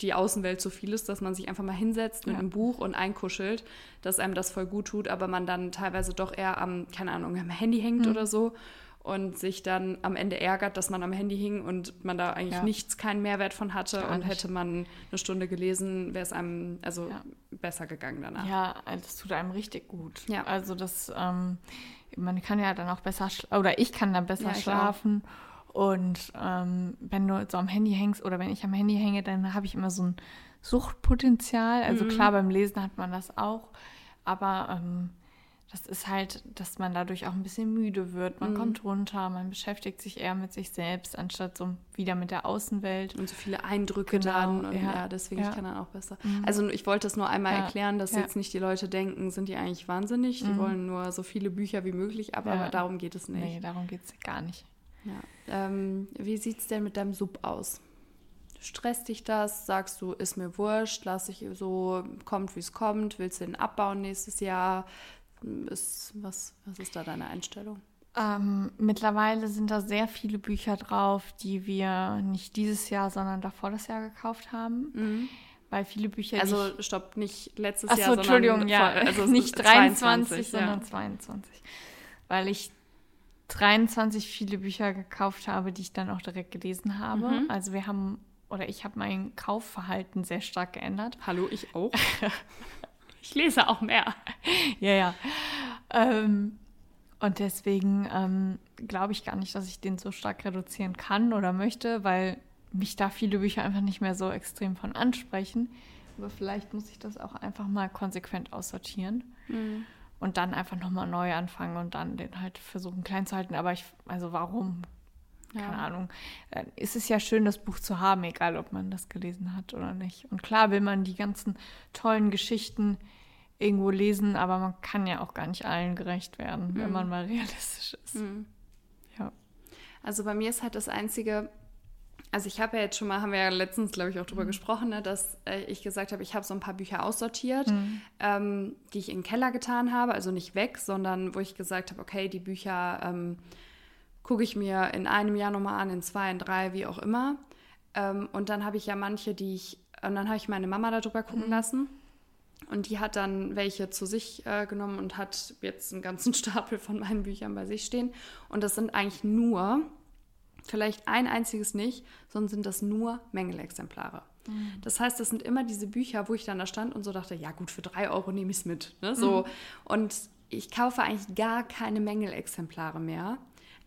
die Außenwelt so viel ist, dass man sich einfach mal hinsetzt mit Ja. einem Buch und einkuschelt, dass einem das voll gut tut, aber man dann teilweise doch eher am, keine Ahnung, am Handy hängt Mhm. oder so und sich dann am Ende ärgert, dass man am Handy hing und man da eigentlich Ja. nichts, keinen Mehrwert von hatte Gar und nicht. hätte man eine Stunde gelesen, wäre es einem also Ja. besser gegangen danach. Ja, das tut einem richtig gut. Ja. Also das, ähm, man kann ja dann auch besser, oder ich kann dann besser schlafen. Und ähm, wenn du so am Handy hängst oder wenn ich am Handy hänge, dann habe ich immer so ein Suchtpotenzial. Also Mhm. klar, beim Lesen hat man das auch, aber ähm, das ist halt, dass man dadurch auch ein bisschen müde wird. Man Mhm. kommt runter, man beschäftigt sich eher mit sich selbst, anstatt so wieder mit der Außenwelt. Und so viele Eindrücke Genau, dann und ja, ja, deswegen ja. kann dann auch besser. Mhm. Also ich wollte es nur einmal Ja, erklären, dass jetzt nicht die Leute denken, sind die eigentlich wahnsinnig, die Mhm. wollen nur so viele Bücher wie möglich, aber Ja. darum geht es nicht. Nee, darum geht es gar nicht. Ja. Ähm, wie sieht es denn mit deinem Sub aus? Stresst dich das? Sagst du, ist mir wurscht, lass ich so, kommt wie es kommt, willst du den abbauen nächstes Jahr? Ist, was, was ist da deine Einstellung? Ähm, mittlerweile sind da sehr viele Bücher drauf, die wir nicht dieses Jahr, sondern davor das Jahr gekauft haben. Weil viele Bücher. Also stopp, nicht letztes Ach Jahr, so, sondern Entschuldigung, ja. vor- also nicht 23, sondern ja. 22. Weil ich 23 viele Bücher gekauft habe, die ich dann auch direkt gelesen habe. Mhm. Also wir haben, oder ich habe mein Kaufverhalten sehr stark geändert. Hallo, ich auch. ich lese auch mehr. Ja, ja. Ähm, und deswegen ähm, glaube ich gar nicht, dass ich den so stark reduzieren kann oder möchte, weil mich da viele Bücher einfach nicht mehr so extrem von ansprechen. Aber vielleicht muss ich das auch einfach mal konsequent aussortieren. Und dann einfach nochmal neu anfangen und dann den halt versuchen klein zu halten. Aber ich, also warum? Keine Ja. Ahnung. Äh, Es ist ja schön, das Buch zu haben, egal ob man das gelesen hat oder nicht. Und klar will man die ganzen tollen Geschichten irgendwo lesen, aber man kann ja auch gar nicht allen gerecht werden, wenn Mhm. man mal realistisch ist. Mhm. Ja. Also bei mir ist halt das Einzige, also ich habe ja jetzt schon mal, haben wir ja letztens, glaube ich, auch Mhm. drüber gesprochen, ne, dass äh, ich gesagt habe, ich habe so ein paar Bücher aussortiert, Mhm. ähm, die ich in den Keller getan habe, also nicht weg, sondern wo ich gesagt habe, okay, die Bücher ähm, gucke ich mir in einem Jahr nochmal an, in zwei, in drei, wie auch immer. Ähm, und dann habe ich ja manche, die ich, und dann habe ich meine Mama darüber gucken lassen. Und die hat dann welche zu sich äh, genommen und hat jetzt einen ganzen Stapel von meinen Büchern bei sich stehen. Und das sind eigentlich nur, vielleicht ein einziges nicht, sondern sind das nur Mängelexemplare. Das heißt, das sind immer diese Bücher, wo ich dann da stand und so dachte, ja gut, für drei Euro nehme ich es mit. Ne? So. Und ich kaufe eigentlich gar keine Mängelexemplare mehr,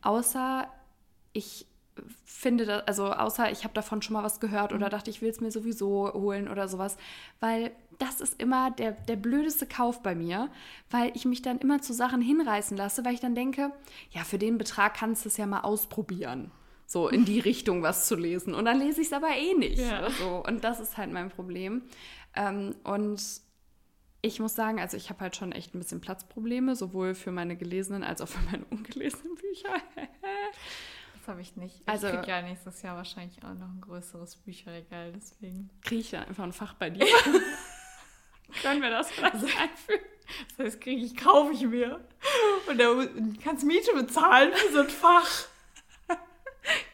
außer ich finde das, also außer ich habe davon schon mal was gehört oder dachte, ich will es mir sowieso holen oder sowas, weil das ist immer der, der blödeste Kauf bei mir, weil ich mich dann immer zu Sachen hinreißen lasse, weil ich dann denke, ja, für den Betrag kannst du es ja mal ausprobieren. So in die Richtung was zu lesen. Und dann lese ich es aber eh nicht. Ja. So. Und das ist halt mein Problem. Ähm, und ich muss sagen, also ich habe halt schon echt ein bisschen Platzprobleme, sowohl für meine gelesenen als auch für meine ungelesenen Bücher. Das habe ich nicht. Also- ich kriege ja nächstes Jahr wahrscheinlich auch noch ein größeres Bücherregal, deswegen. Kriege ich dann einfach ein Fach bei dir. Können wir das vielleicht einführen? Das heißt, kriege ich, kaufe ich mir. Und dann kannst Miete bezahlen für so ein Fach.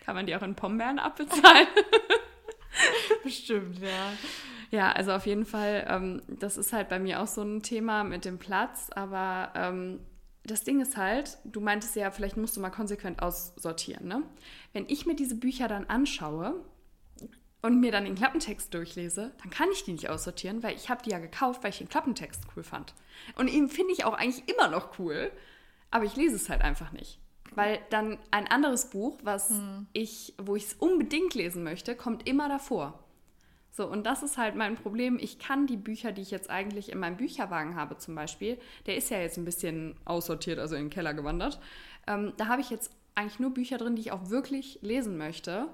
Kann man die auch in Pombeeren abbezahlen? Bestimmt, ja. Ja, also auf jeden Fall, ähm, das ist halt bei mir auch so ein Thema mit dem Platz, aber ähm, das Ding ist halt, du meintest ja, vielleicht musst du mal konsequent aussortieren, ne? Wenn ich mir diese Bücher dann anschaue und mir dann den Klappentext durchlese, dann kann ich die nicht aussortieren, weil ich habe die ja gekauft, weil ich den Klappentext cool fand. Und ihn finde ich auch eigentlich immer noch cool, aber ich lese es halt einfach nicht. Weil dann ein anderes Buch, was ich, wo ich es unbedingt lesen möchte, kommt immer davor. So, und das ist halt mein Problem. Ich kann die Bücher, die ich jetzt eigentlich in meinem Bücherwagen habe, zum Beispiel, der ist ja jetzt ein bisschen aussortiert, also in den Keller gewandert. Ähm, da habe ich jetzt eigentlich nur Bücher drin, die ich auch wirklich lesen möchte.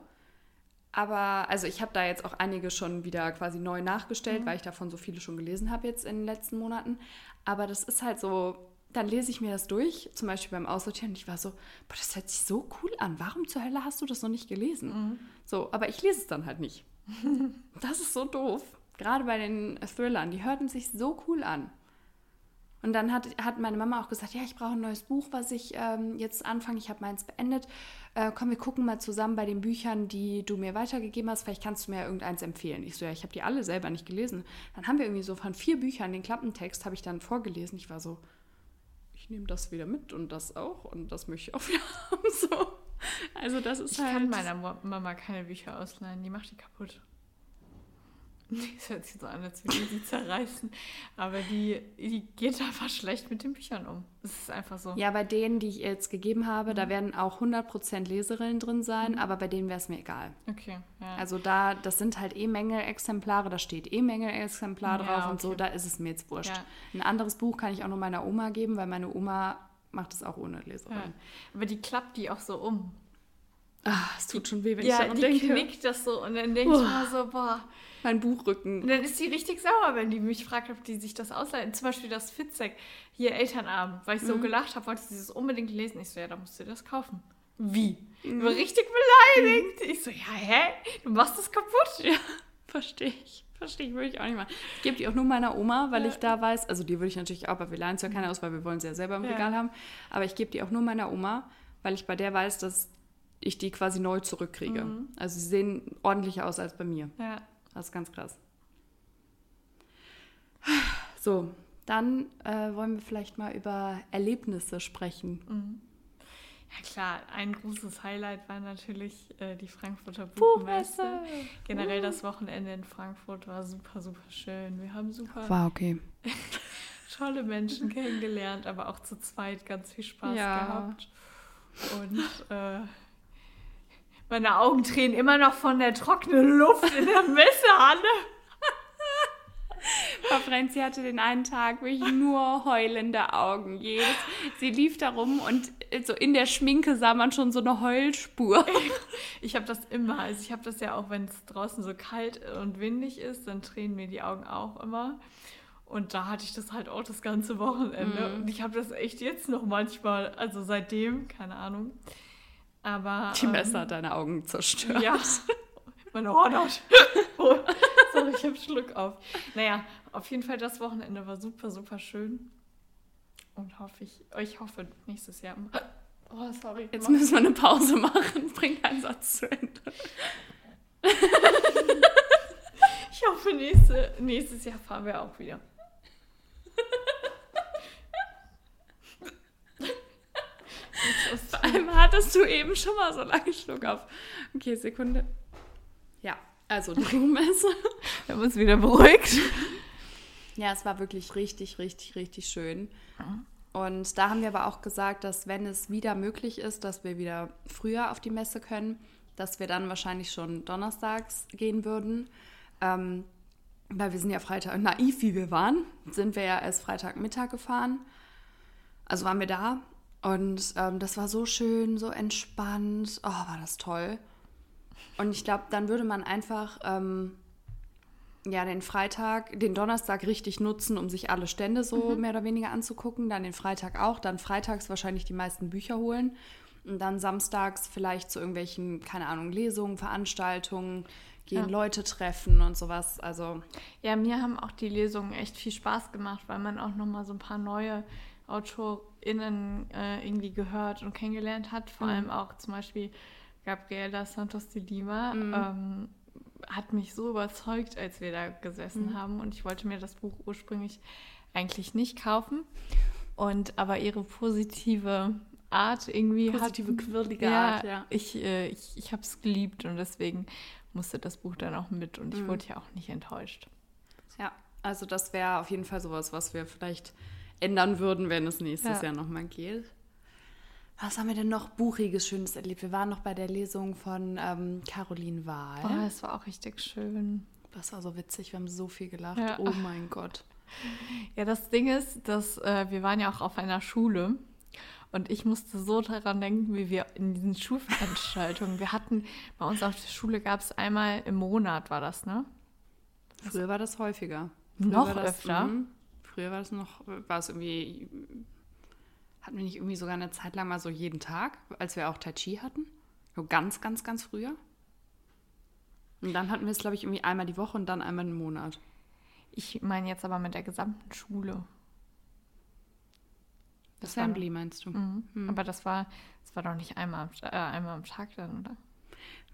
Aber, also ich habe da jetzt auch einige schon wieder quasi neu nachgestellt, weil ich davon so viele schon gelesen habe jetzt in den letzten Monaten. Aber das ist halt so, dann lese ich mir das durch, zum Beispiel beim Aussortieren, und ich war so, boah, das hört sich so cool an. Warum zur Hölle hast du das noch nicht gelesen? So, aber ich lese es dann halt nicht. Das ist so doof. Gerade bei den Thrillern, die hörten sich so cool an. Und dann hat, hat meine Mama auch gesagt, ja, ich brauche ein neues Buch, was ich ähm, jetzt anfange. Ich habe meins beendet. Äh, komm, wir gucken mal zusammen bei den Büchern, die du mir weitergegeben hast. Vielleicht kannst du mir ja irgendeins empfehlen. Ich so, ja, ich habe die alle selber nicht gelesen. Dann haben wir irgendwie so von vier Büchern den Klappentext habe ich dann vorgelesen. Ich war so, ich nehme das wieder mit und das auch und das möchte ich auch wieder haben. So. Also das ist Ich halt... kann meiner Mama keine Bücher ausleihen, die macht die kaputt. Das hört sich so an, als würde sie zerreißen. Aber die, die geht einfach schlecht mit den Büchern um. Das ist einfach so. Ja, bei denen, die ich ihr jetzt gegeben habe, da werden auch 100% Leserillen drin sein, aber bei denen wäre es mir egal. Okay, ja. Also da, das sind halt eh Mängelexemplare, da steht eh Mängelexemplar drauf Ja, und so, okay. da ist es mir jetzt wurscht. Ja. Ein anderes Buch kann ich auch nur meiner Oma geben, weil meine Oma macht es auch ohne. Leserin. Aber die klappt die auch so um. Ah, es tut schon weh, wenn ja, ich daran die denke. knickt das so und dann denke ich mal so, boah. Mein Buchrücken. Und dann ist die richtig sauer, wenn die mich fragt, ob die sich das ausleihen. Zum Beispiel das Fitzek, hier Elternabend, weil ich Mhm. so gelacht habe, wollte sie das unbedingt lesen. Ich so, ja, da musst du das kaufen. Wie? Ich Mhm. war richtig beleidigt. Ich so, ja, hä? Du machst das kaputt? Ja, verstehe ich. Verstehe ich, würde ich auch nicht machen. Ich gebe die auch nur meiner Oma, weil Ja. ich da weiß, also die würde ich natürlich auch, aber wir leihen es ja keine aus, weil wir wollen sie ja selber im Ja. Regal haben. Aber ich gebe die auch nur meiner Oma, weil ich bei der weiß, dass ich die quasi neu zurückkriege. Mhm. Also sie sehen ordentlicher aus als bei mir. Ja. Das ist ganz krass. So, dann äh, wollen wir vielleicht mal über Erlebnisse sprechen. Ja klar, ein großes Highlight war natürlich äh, die Frankfurter Buchmesse. Generell das Wochenende in Frankfurt war super, super schön. Wir haben super War okay. tolle Menschen kennengelernt, aber auch zu zweit ganz viel Spaß Ja. gehabt. Und äh, meine Augen tränen immer noch von der trockenen Luft in der Messehalle. Frau Frenzi hatte den einen Tag wirklich nur heulende Augen. Jedes, sie lief da rum und so in der Schminke sah man schon so eine Heulspur. Ich habe das immer. Also ich habe das ja auch, wenn es draußen so kalt und windig ist, dann tränen mir die Augen auch immer. Und da hatte ich das halt auch das ganze Wochenende. Mhm. Und ich habe das echt jetzt noch manchmal, also seitdem, keine Ahnung. Aber. Die Messer hat deine Augen zerstört. Ja, meine Hornhaut. Oh, sorry, ich habe Schluck auf. Naja, auf jeden Fall das Wochenende war super, super schön. Und hoffe ich, ich hoffe nächstes Jahr. Oh, sorry. Jetzt müssen wir eine Pause machen. Bring deinen Satz zu Ende. Ich hoffe, nächste, nächstes Jahr fahren wir auch wieder. Vor allem hattest du eben schon mal so lange Schluck auf. Okay, Sekunde. Ja, also die Buchmesse. Wir haben uns wieder beruhigt. Ja, es war wirklich richtig, richtig, richtig schön. Und da haben wir aber auch gesagt, dass wenn es wieder möglich ist, dass wir wieder früher auf die Messe können, dass wir dann wahrscheinlich schon donnerstags gehen würden. Ähm, weil wir sind ja Freitag, naiv wie wir waren, sind wir ja erst Freitagmittag gefahren. Also waren wir da. Und ähm, das war so schön, so entspannt. Oh, war das toll. Und ich glaube, dann würde man einfach ähm, ja, den Freitag, den Donnerstag richtig nutzen, um sich alle Stände so mehr oder weniger anzugucken. Dann den Freitag auch. Dann freitags wahrscheinlich die meisten Bücher holen. Und dann samstags vielleicht zu irgendwelchen, keine Ahnung, Lesungen, Veranstaltungen gehen, Ja. Leute treffen und sowas. Also, Ja, mir haben auch die Lesungen echt viel Spaß gemacht, weil man auch nochmal so ein paar neue AutorInnen äh, irgendwie gehört und kennengelernt hat. Vor Mhm. allem auch zum Beispiel Gabriela Santos de Lima. Mhm. Ähm, hat mich so überzeugt, als wir da gesessen Mhm. haben. Und ich wollte mir das Buch ursprünglich eigentlich nicht kaufen. Und aber ihre positive Art irgendwie Positive, hat, quirlige ja, Art, ja. Ich, äh, ich, ich habe es geliebt und deswegen musste das Buch dann auch mit und ich Mhm. wurde ja auch nicht enttäuscht. ja, also das wäre auf jeden Fall sowas, was wir vielleicht ändern würden, wenn es nächstes Ja. Jahr nochmal geht. Was haben wir denn noch Buchiges, Schönes erlebt? Wir waren noch bei der Lesung von ähm, Caroline Wahl. Oh, das war auch richtig schön. Das war so witzig, wir haben so viel gelacht. Ja. Oh mein Gott. Ja, das Ding ist, dass äh, wir waren ja auch auf einer Schule und ich musste so daran denken, wie wir in diesen Schulveranstaltungen, wir hatten, bei uns auf der Schule gab es einmal im Monat, war das, ne? Früher war das häufiger. Früher Noch das, öfter? mhm. Früher war das noch, war es irgendwie, hatten wir nicht irgendwie sogar eine Zeit lang mal so jeden Tag, als wir auch Tai Chi hatten? So ganz, ganz, ganz früher. Und dann hatten wir es, glaube ich, irgendwie einmal die Woche und dann einmal im Monat. Ich meine jetzt aber mit der gesamten Schule. Das war- Assembly meinst du? Mhm. Aber das war, das war doch nicht einmal am, äh, einmal am Tag dann, oder?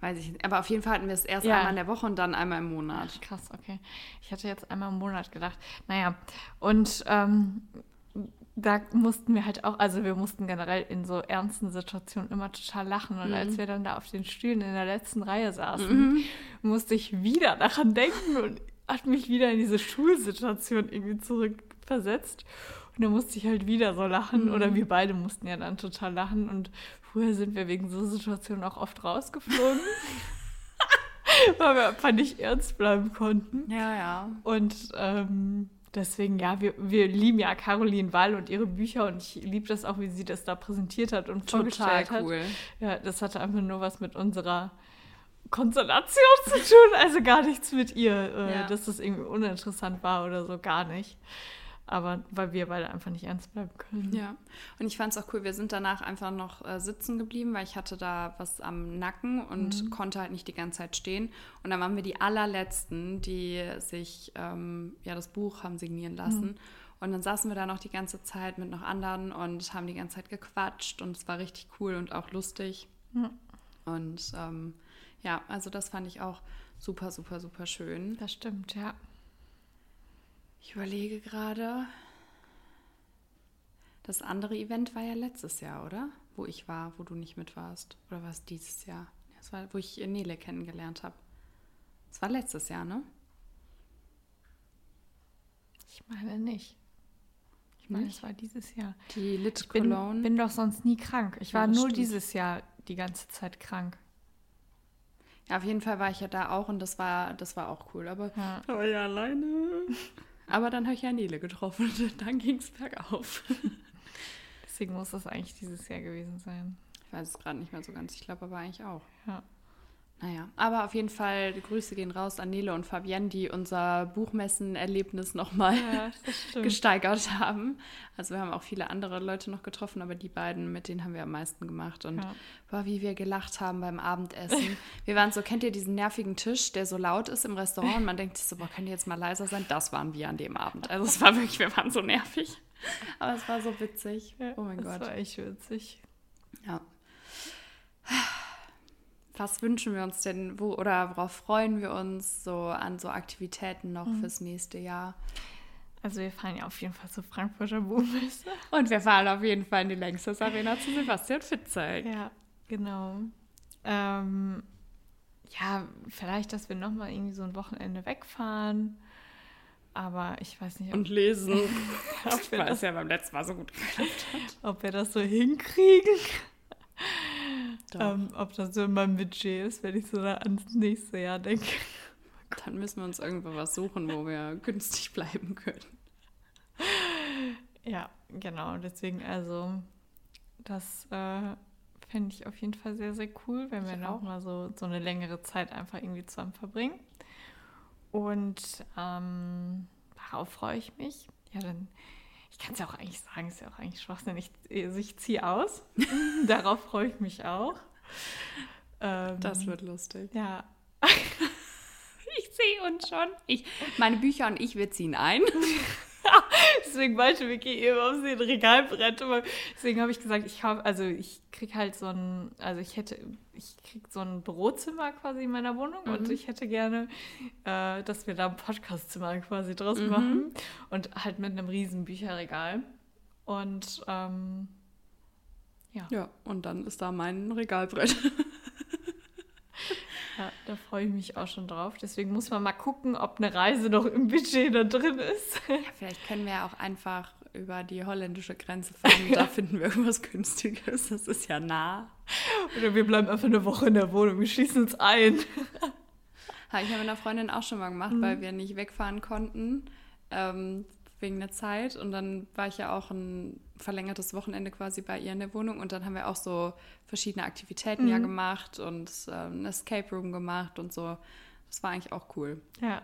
Weiß ich nicht. Aber auf jeden Fall hatten wir es erst Ja. einmal in der Woche und dann einmal im Monat. Krass, okay. Ich hatte jetzt einmal im Monat gedacht. Naja, und ähm, da mussten wir halt auch, also wir mussten generell in so ernsten Situationen immer total lachen. Und als wir dann da auf den Stühlen in der letzten Reihe saßen, musste ich wieder daran denken und hat mich wieder in diese Schulsituation irgendwie zurückversetzt. Und dann musste ich halt wieder so lachen. Oder wir beide mussten ja dann total lachen. Und früher sind wir wegen so Situationen auch oft rausgeflogen. weil wir einfach nicht ernst bleiben konnten. Ja, ja. Und ähm, deswegen, ja, wir, wir lieben ja Caroline Wall und ihre Bücher und ich liebe das auch, wie sie das da präsentiert hat und Total vorgestellt hat. cool. Ja, das hatte einfach nur was mit unserer Konstellation zu tun, also gar nichts mit ihr, äh, Ja. dass das irgendwie uninteressant war oder so, gar nicht. Aber weil wir beide einfach nicht ernst bleiben können. Ja, und ich fand es auch cool. Wir sind danach einfach noch äh, sitzen geblieben, weil ich hatte da was am Nacken und konnte halt nicht die ganze Zeit stehen. Und dann waren wir die allerletzten, die sich ähm, ja das Buch haben signieren lassen. Und dann saßen wir da noch die ganze Zeit mit noch anderen und haben die ganze Zeit gequatscht und es war richtig cool und auch lustig. Ja. Und ähm, ja, also das fand ich auch super, super, super schön. Das stimmt, ja. Ich überlege gerade. Das andere Event war ja letztes Jahr, oder? Wo ich war, wo du nicht mit warst. Oder war es dieses Jahr? Das war, wo ich Nele kennengelernt habe. Das war letztes Jahr, ne? Ich meine nicht. Ich meine, es war dieses Jahr. Die Lit Ich bin, Cologne. bin doch sonst nie krank. Ich Ja, war nur stimmt. dieses Jahr die ganze Zeit krank. ja, auf jeden Fall war ich ja da auch und das war, das war auch cool. Aber Ja. da war ja alleine. Aber dann habe ich ja Nele getroffen und dann ging es bergauf. Deswegen muss das eigentlich dieses Jahr gewesen sein. Ich weiß es gerade nicht mehr so ganz. Ich glaube aber eigentlich auch. Ja. Naja, aber auf jeden Fall, Grüße gehen raus an Nele und Fabienne, die unser Buchmessen-Erlebnis nochmal Ja, das gesteigert haben. Also wir haben auch viele andere Leute noch getroffen, aber die beiden, mit denen haben wir am meisten gemacht. Und Ja. boah, wie wir gelacht haben beim Abendessen. Wir waren so, kennt ihr diesen nervigen Tisch, der so laut ist im Restaurant und man denkt sich so, boah, könnt ihr jetzt mal leiser sein? Das waren wir an dem Abend. Also es war wirklich, wir waren so nervig. Aber es war so witzig. Ja, oh mein das Gott. war echt witzig. Ja. Was wünschen wir uns denn, wo oder worauf freuen wir uns so an so Aktivitäten noch Mhm. fürs nächste Jahr? Also wir fahren ja auf jeden Fall zur Frankfurter Buchmesse. Und wir fahren auf jeden Fall in die Längstes Arena zu Sebastian Fitzek. Ja, genau. Ähm, ja, vielleicht, dass wir nochmal irgendwie so ein Wochenende wegfahren. Aber ich weiß nicht, Und lesen. ob, wir das, es ja beim letzten Mal so gut geklappt hat. ob wir das so hinkriegen. Ähm, ob das so in meinem Budget ist, wenn ich so da ans nächste Jahr denke. Dann müssen wir uns irgendwo was suchen, wo wir günstig bleiben können. Ja, genau. Deswegen, also, das äh, fände ich auf jeden Fall sehr, sehr cool, wenn wir noch auch. mal so, so eine längere Zeit einfach irgendwie zusammen verbringen. Und ähm, darauf freue ich mich. Ja, dann, ich kann es ja auch eigentlich sagen, ist ja auch eigentlich Schwachsinn. Ich, also ich ziehe aus. darauf freue ich mich auch. Ähm, Das wird lustig. Ja, Ich sehe uns schon. Ich, meine Bücher und ich, wir ziehen ein. Deswegen meinte Vicky eben auf den Regalbrett. Aber deswegen habe ich gesagt, ich habe, also ich krieg halt so ein, also ich hätte, ich krieg so ein Bürozimmer quasi in meiner Wohnung und ich hätte gerne, äh, dass wir da ein Podcastzimmer quasi draus Mhm. machen und halt mit einem riesen Bücherregal. Und ähm, Ja, und dann ist da mein Regalbrett. ja, da freue ich mich auch schon drauf. Deswegen muss man mal gucken, ob eine Reise noch im Budget da drin ist. Ja, vielleicht können wir ja auch einfach über die holländische Grenze fahren. Da finden wir irgendwas Günstiges. Das ist ja nah. Oder wir bleiben einfach eine Woche in der Wohnung, wir schließen uns ein. Habe ich ja mit einer Freundin auch schon mal gemacht, weil wir nicht wegfahren konnten ähm, wegen der Zeit. Und dann war ich ja auch ein verlängertes Wochenende quasi bei ihr in der Wohnung. Und dann haben wir auch so verschiedene Aktivitäten ja gemacht und ähm, ein Escape Room gemacht und so. Das war eigentlich auch cool. Ja.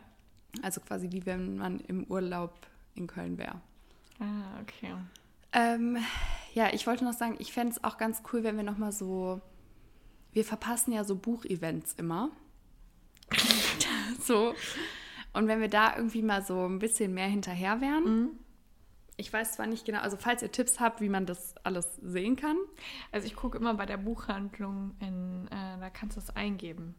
Also quasi wie wenn man im Urlaub in Köln wäre. Ah, okay. Ähm, ja, ich wollte noch sagen, ich fände es auch ganz cool, wenn wir nochmal so. Wir verpassen ja so Buchevents immer. so. Und wenn wir da irgendwie mal so ein bisschen mehr hinterher wären. Ich weiß zwar nicht genau, also falls ihr Tipps habt, wie man das alles sehen kann. Also ich gucke immer bei der Buchhandlung in, äh, da kannst du es eingeben.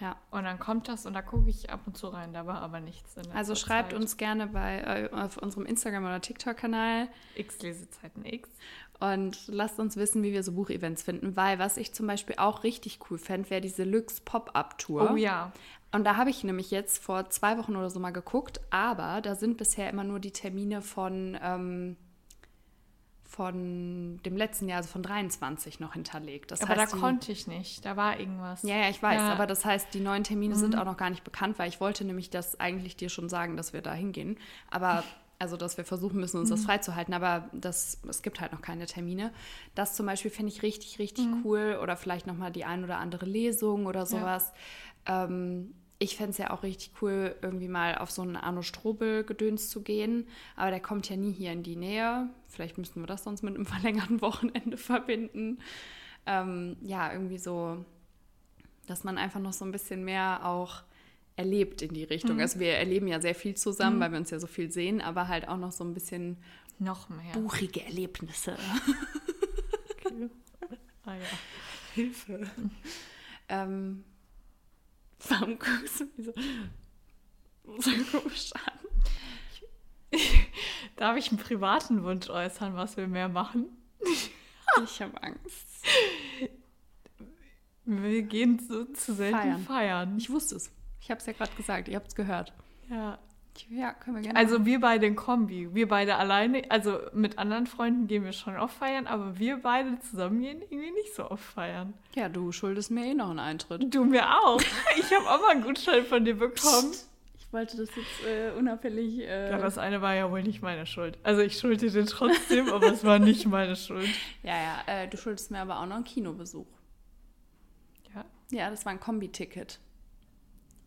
Ja. Und dann kommt das und da gucke ich ab und zu rein. Da war aber nichts Also schreibt Zeit. uns gerne bei äh, auf unserem Instagram oder TikTok-Kanal X Lesezeiten X. und lasst uns wissen, wie wir so Buchevents finden. Weil was ich zum Beispiel auch richtig cool fände, wäre diese Lux Pop-Up-Tour. Oh ja. Und da habe ich nämlich jetzt vor zwei Wochen oder so mal geguckt, aber da sind bisher immer nur die Termine von, ähm, von dem letzten Jahr, also von 23 noch hinterlegt. Das aber da heißt, die, konnte ich nicht. Da war irgendwas. Ja, ja, ich weiß, Ja. Mhm. aber das heißt, die neuen Termine sind auch noch gar nicht bekannt, weil ich wollte nämlich das eigentlich dir schon sagen, dass wir da hingehen. Aber also, dass wir versuchen müssen, uns das Mhm. freizuhalten, aber das, es gibt halt noch keine Termine. Das zum Beispiel finde ich richtig, richtig Mhm. cool. Oder vielleicht nochmal die ein oder andere Lesung oder sowas. Ähm, ich fände es ja auch richtig cool, irgendwie mal auf so einen Arno Strobel-Gedöns zu gehen. Aber der kommt ja nie hier in die Nähe. Vielleicht müssten wir das sonst mit einem verlängerten Wochenende verbinden. Ähm, ja, irgendwie so, dass man einfach noch so ein bisschen mehr auch erlebt in die Richtung. Also wir erleben ja sehr viel zusammen, weil wir uns ja so viel sehen, aber halt auch noch so ein bisschen Noch mehr. buchige Erlebnisse. Okay. Ah ja. Hilfe. ähm, warum guckst du mich so, so komisch an? Darf ich einen privaten Wunsch äußern, was wir mehr machen? Ich habe Angst. Wir gehen so zu selten Feiern. feiern. Ich wusste es. Ich habe es ja gerade gesagt. Ihr habt es gehört. ja. Ja, können wir gerne. Also wir beide in Kombi. Wir beide alleine, also mit anderen Freunden gehen wir schon oft feiern, aber wir beide zusammen gehen irgendwie nicht so oft feiern. ja, du schuldest mir eh noch einen Eintritt. Du mir auch. Ich habe auch mal einen Gutschein von dir bekommen. Ich wollte das jetzt äh, unauffällig. Äh, Ja, das eine war ja wohl nicht meine Schuld. Also ich schulde dir trotzdem, aber es war nicht meine Schuld. ja, ja, äh, du schuldest mir aber auch noch einen Kinobesuch. Ja. Ja, das war ein Kombi-Ticket.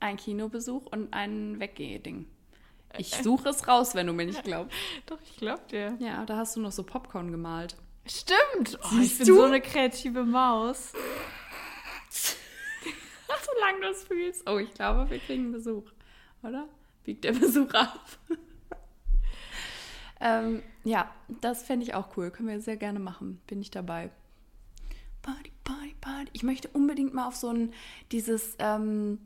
Ein Kinobesuch und ein Weggeh-Ding. Ich suche es raus, wenn du mir nicht glaubst. Doch, ich glaub dir. Ja, da hast du noch so Popcorn gemalt. Stimmt. Oh, ich bin du? so eine kreative Maus. Solange du es fühlst. Oh, ich glaube, wir kriegen einen Besuch. Oder? Biegt der Besuch ab. ähm, ja, das fände ich auch cool. Können wir sehr gerne machen. Bin ich dabei. Party, Party, Party. Ich möchte unbedingt mal auf so ein, dieses, ähm,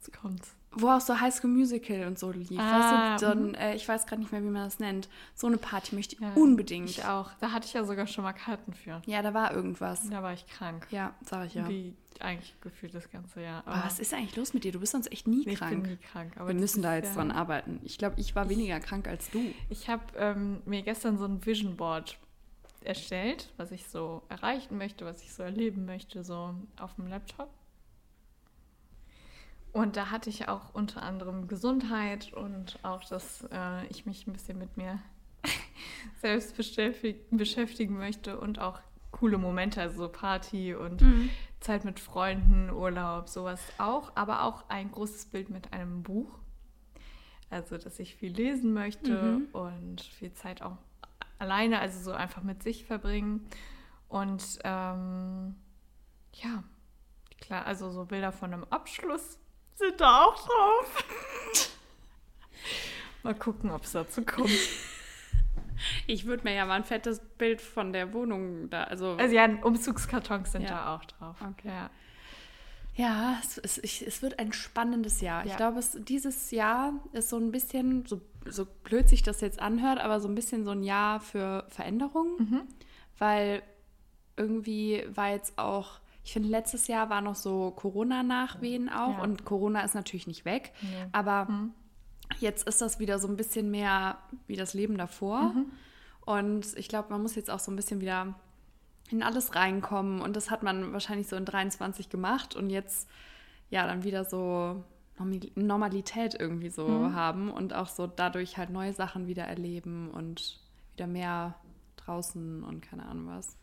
Jetzt kommt's. wo auch so High School Musical und so lief. Ah, weißt du, so ein, äh, ich weiß gerade nicht mehr, wie man das nennt. So eine Party möchte ich Ja, unbedingt. Ich auch. Da hatte ich ja sogar schon mal Karten für. Ja, da war irgendwas. Da war ich krank. Ja, sag ich ja. Wie eigentlich gefühlt das ganze Jahr. Aber was ist eigentlich los mit dir? Du bist sonst echt nie ich krank. bin nie krank. Aber Wir müssen da jetzt ja- dran arbeiten. Ich glaube, ich war weniger krank als du. Ich habe ähm, mir gestern so ein Vision Board erstellt, was ich so erreichen möchte, was ich so erleben möchte, so auf dem Laptop. Und da hatte ich auch unter anderem Gesundheit und auch, dass äh, ich mich ein bisschen mit mir selbst beschäftig beschäftigen möchte und auch coole Momente, also so Party und Zeit mit Freunden, Urlaub, sowas auch, aber auch ein großes Bild mit einem Buch. Also, dass ich viel lesen möchte Mhm. und viel Zeit auch alleine, also so einfach mit sich verbringen. Und ähm, ja, klar, also so Bilder von einem Abschluss sind da auch drauf. Mal gucken, ob es dazu kommt. Ich würde mir ja mal ein fettes Bild von der Wohnung da, also, Also ja, Umzugskartons sind Ja. da auch drauf. Okay. Ja. ja, es, es, ich, es wird ein spannendes Jahr. Ich Ja. glaube, es, dieses Jahr ist so ein bisschen, so, so blöd sich das jetzt anhört, aber so ein bisschen so ein Jahr für Veränderung, Mhm. weil irgendwie war jetzt auch, ich finde, letztes Jahr war noch so Corona-Nachwehen auch Ja. und Corona ist natürlich nicht weg, Nee. aber jetzt ist das wieder so ein bisschen mehr wie das Leben davor. Und ich glaube, man muss jetzt auch so ein bisschen wieder in alles reinkommen. Und das hat man wahrscheinlich so in 23 gemacht und jetzt ja dann wieder so Normalität irgendwie so haben und auch so dadurch halt neue Sachen wieder erleben und wieder mehr draußen und keine Ahnung was.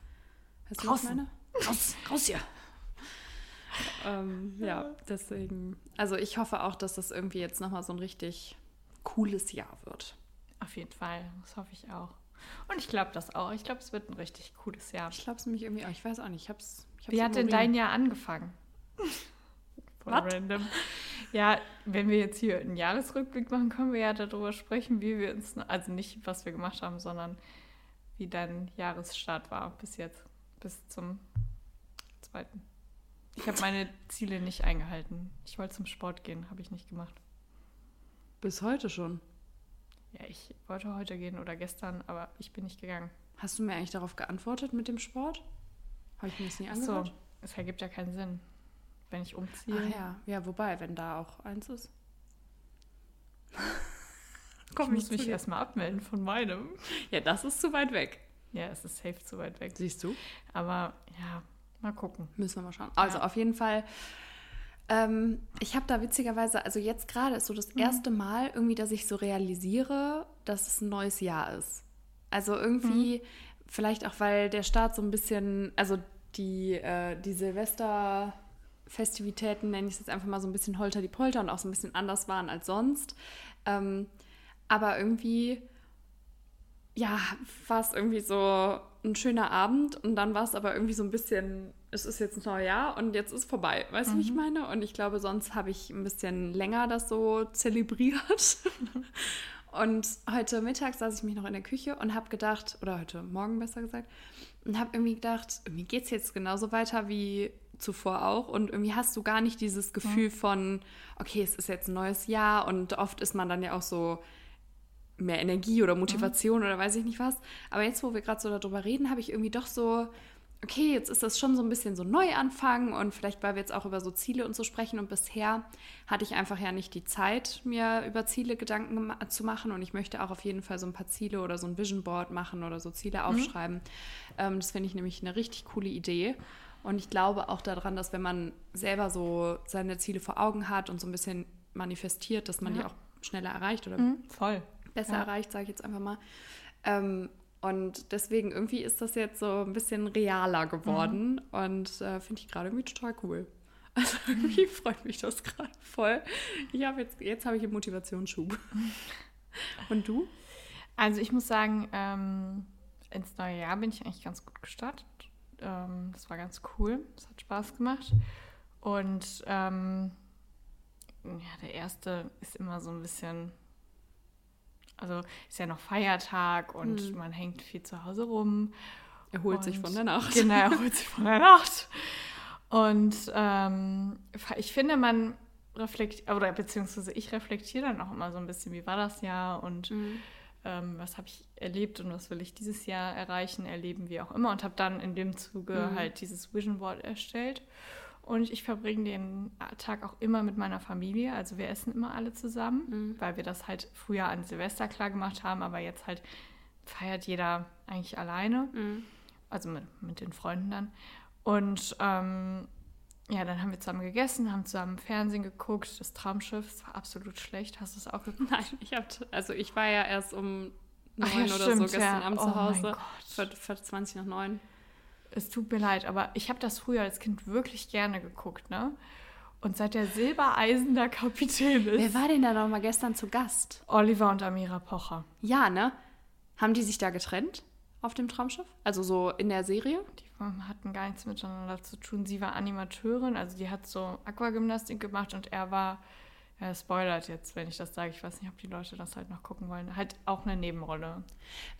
Weißt du, was ich meine? Raus, raus hier. ähm, ja, deswegen. Also ich hoffe auch, dass das irgendwie jetzt nochmal so ein richtig cooles Jahr wird. Auf jeden Fall, das hoffe ich auch. Und ich glaube das auch. Ich glaube, es wird ein richtig cooles Jahr. Ich glaube es nämlich irgendwie auch. Ich weiß auch nicht. Ich hab's. Ich hab's Wie hat denn dein Jahr angefangen? Voll Was? random. Ja, wenn wir jetzt hier einen Jahresrückblick machen, können wir ja darüber sprechen, wie wir uns, also nicht, was wir gemacht haben, sondern wie dein Jahresstart war bis jetzt, bis zum zweiten. Ich habe meine Ziele nicht eingehalten. Ich wollte zum Sport gehen, habe ich nicht gemacht. Bis heute schon. Ja, ich wollte heute gehen oder gestern, aber ich bin nicht gegangen. Hast du mir eigentlich darauf geantwortet mit dem Sport? Habe ich mir das nie Ach so, angehört? es ergibt ja keinen Sinn, wenn ich umziehe. Ach ja, ja, wobei, wenn da auch eins ist. ich muss mich erstmal abmelden von meinem. Ja, das ist zu weit weg. Ja, es ist safe zu weit weg. Siehst du? Aber ja, mal gucken. Müssen wir mal schauen. Also Ja. auf jeden Fall. Ähm, ich habe da witzigerweise, also jetzt gerade ist so das erste Mal irgendwie, dass ich so realisiere, dass es ein neues Jahr ist. Also irgendwie, vielleicht auch, weil der Start so ein bisschen, also die, äh, die Silvester-Festivitäten, nenne ich es jetzt einfach mal so ein bisschen holter die Polter und auch so ein bisschen anders waren als sonst. Ähm, aber irgendwie ja, war es irgendwie so ein schöner Abend und dann war es aber irgendwie so ein bisschen, es ist jetzt ein neues Jahr und jetzt ist vorbei. Weißt du, wie ich meine? Und ich glaube, sonst habe ich ein bisschen länger das so zelebriert. und heute Mittag saß ich mich noch in der Küche und habe gedacht, oder heute Morgen besser gesagt, und habe irgendwie gedacht, irgendwie geht es jetzt genauso weiter wie zuvor auch und irgendwie hast du gar nicht dieses Gefühl von, okay, es ist jetzt ein neues Jahr und oft ist man dann ja auch so, mehr Energie oder Motivation oder weiß ich nicht was. Aber jetzt, wo wir gerade so darüber reden, habe ich irgendwie doch so, okay, jetzt ist das schon so ein bisschen so Neuanfang und vielleicht, weil wir jetzt auch über so Ziele und so sprechen und bisher hatte ich einfach ja nicht die Zeit, mir über Ziele Gedanken zu machen und ich möchte auch auf jeden Fall so ein paar Ziele oder so ein Vision Board machen oder so Ziele aufschreiben. Ähm, das finde ich nämlich eine richtig coole Idee. Und ich glaube auch daran, dass wenn man selber so seine Ziele vor Augen hat und so ein bisschen manifestiert, dass man Ja. die auch schneller erreicht oder Mhm, voll. Besser Ja. erreicht, sage ich jetzt einfach mal. Ähm, und deswegen irgendwie ist das jetzt so ein bisschen realer geworden Mhm. und äh, finde ich gerade irgendwie total cool. Also irgendwie freut mich das gerade voll. Ich habe jetzt, jetzt habe ich einen Motivationsschub. Und du? Also ich muss sagen, ähm, ins neue Jahr bin ich eigentlich ganz gut gestartet. Ähm, das war ganz cool. Es hat Spaß gemacht. Und ähm, ja, der erste ist immer so ein bisschen, also ist ja noch Feiertag und Hm. man hängt viel zu Hause rum. Erholt sich Und- von der Nacht. Genau, er holt sich von der Nacht. Und ähm, ich finde, man reflektiert, oder beziehungsweise ich reflektiere dann auch immer so ein bisschen, wie war das Jahr und Mhm. ähm, was habe ich erlebt und was will ich dieses Jahr erreichen, erleben, wie auch immer. Und habe dann in dem Zuge Mhm. halt dieses Vision Board erstellt. Und ich verbringe den Tag auch immer mit meiner Familie. Also wir essen immer alle zusammen, Mhm. weil wir das halt früher an Silvester klar gemacht haben, aber jetzt halt feiert jeder eigentlich alleine Mhm. also mit, mit den Freunden dann. Und ähm, ja, dann haben wir zusammen gegessen, haben zusammen Fernsehen geguckt, das Traumschiff, es war absolut schlecht. Hast du es auch geguckt? Nein, ich habe, also ich war ja erst um neun ja, oder stimmt, so gestern ja. Abend Oh zu Hause. Für, für 20 nach neun. Es tut mir leid, aber ich habe das früher als Kind wirklich gerne geguckt, ne? Und seit der Silbereisen der Kapitän Wer ist, war denn da noch mal gestern zu Gast? Oliver und Amira Pocher. Ja, ne? Haben die sich da getrennt auf dem Traumschiff? Also so in der Serie? Die hatten gar nichts miteinander zu tun. Sie war Animateurin, also die hat so Aquagymnastik gemacht und er war, er spoilert jetzt, wenn ich das sage. Ich weiß nicht, ob die Leute das halt noch gucken wollen. Halt auch eine Nebenrolle.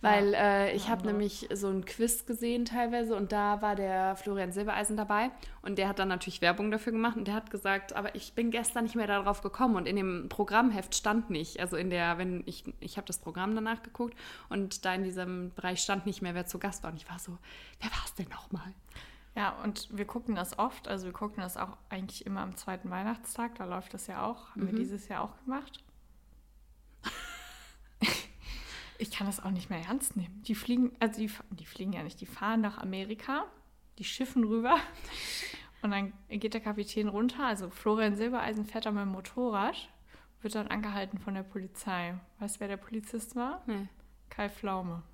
Weil äh, ich Ja, habe nämlich so ein Quiz gesehen teilweise und da war der Florian Silbereisen dabei und der hat dann natürlich Werbung dafür gemacht und der hat gesagt, aber ich bin gestern nicht mehr darauf gekommen und in dem Programmheft stand nicht, also in der, wenn ich, ich habe das Programm danach geguckt und da in diesem Bereich stand nicht mehr, wer zu Gast war und ich war so, wer war es denn nochmal? Ja, und wir gucken das oft. Also wir gucken das auch eigentlich immer am zweiten Weihnachtstag. Da läuft das ja auch. Haben wir Mhm. dieses Jahr auch gemacht. ich kann das auch nicht mehr ernst nehmen. Die fliegen, also die, die fliegen ja nicht, die fahren nach Amerika, die schiffen rüber. Und dann geht der Kapitän runter. Also Florian Silbereisen fährt da mit dem Motorrad, wird dann angehalten von der Polizei. Weißt du, wer der Polizist war? Nee. Kai Pflaume.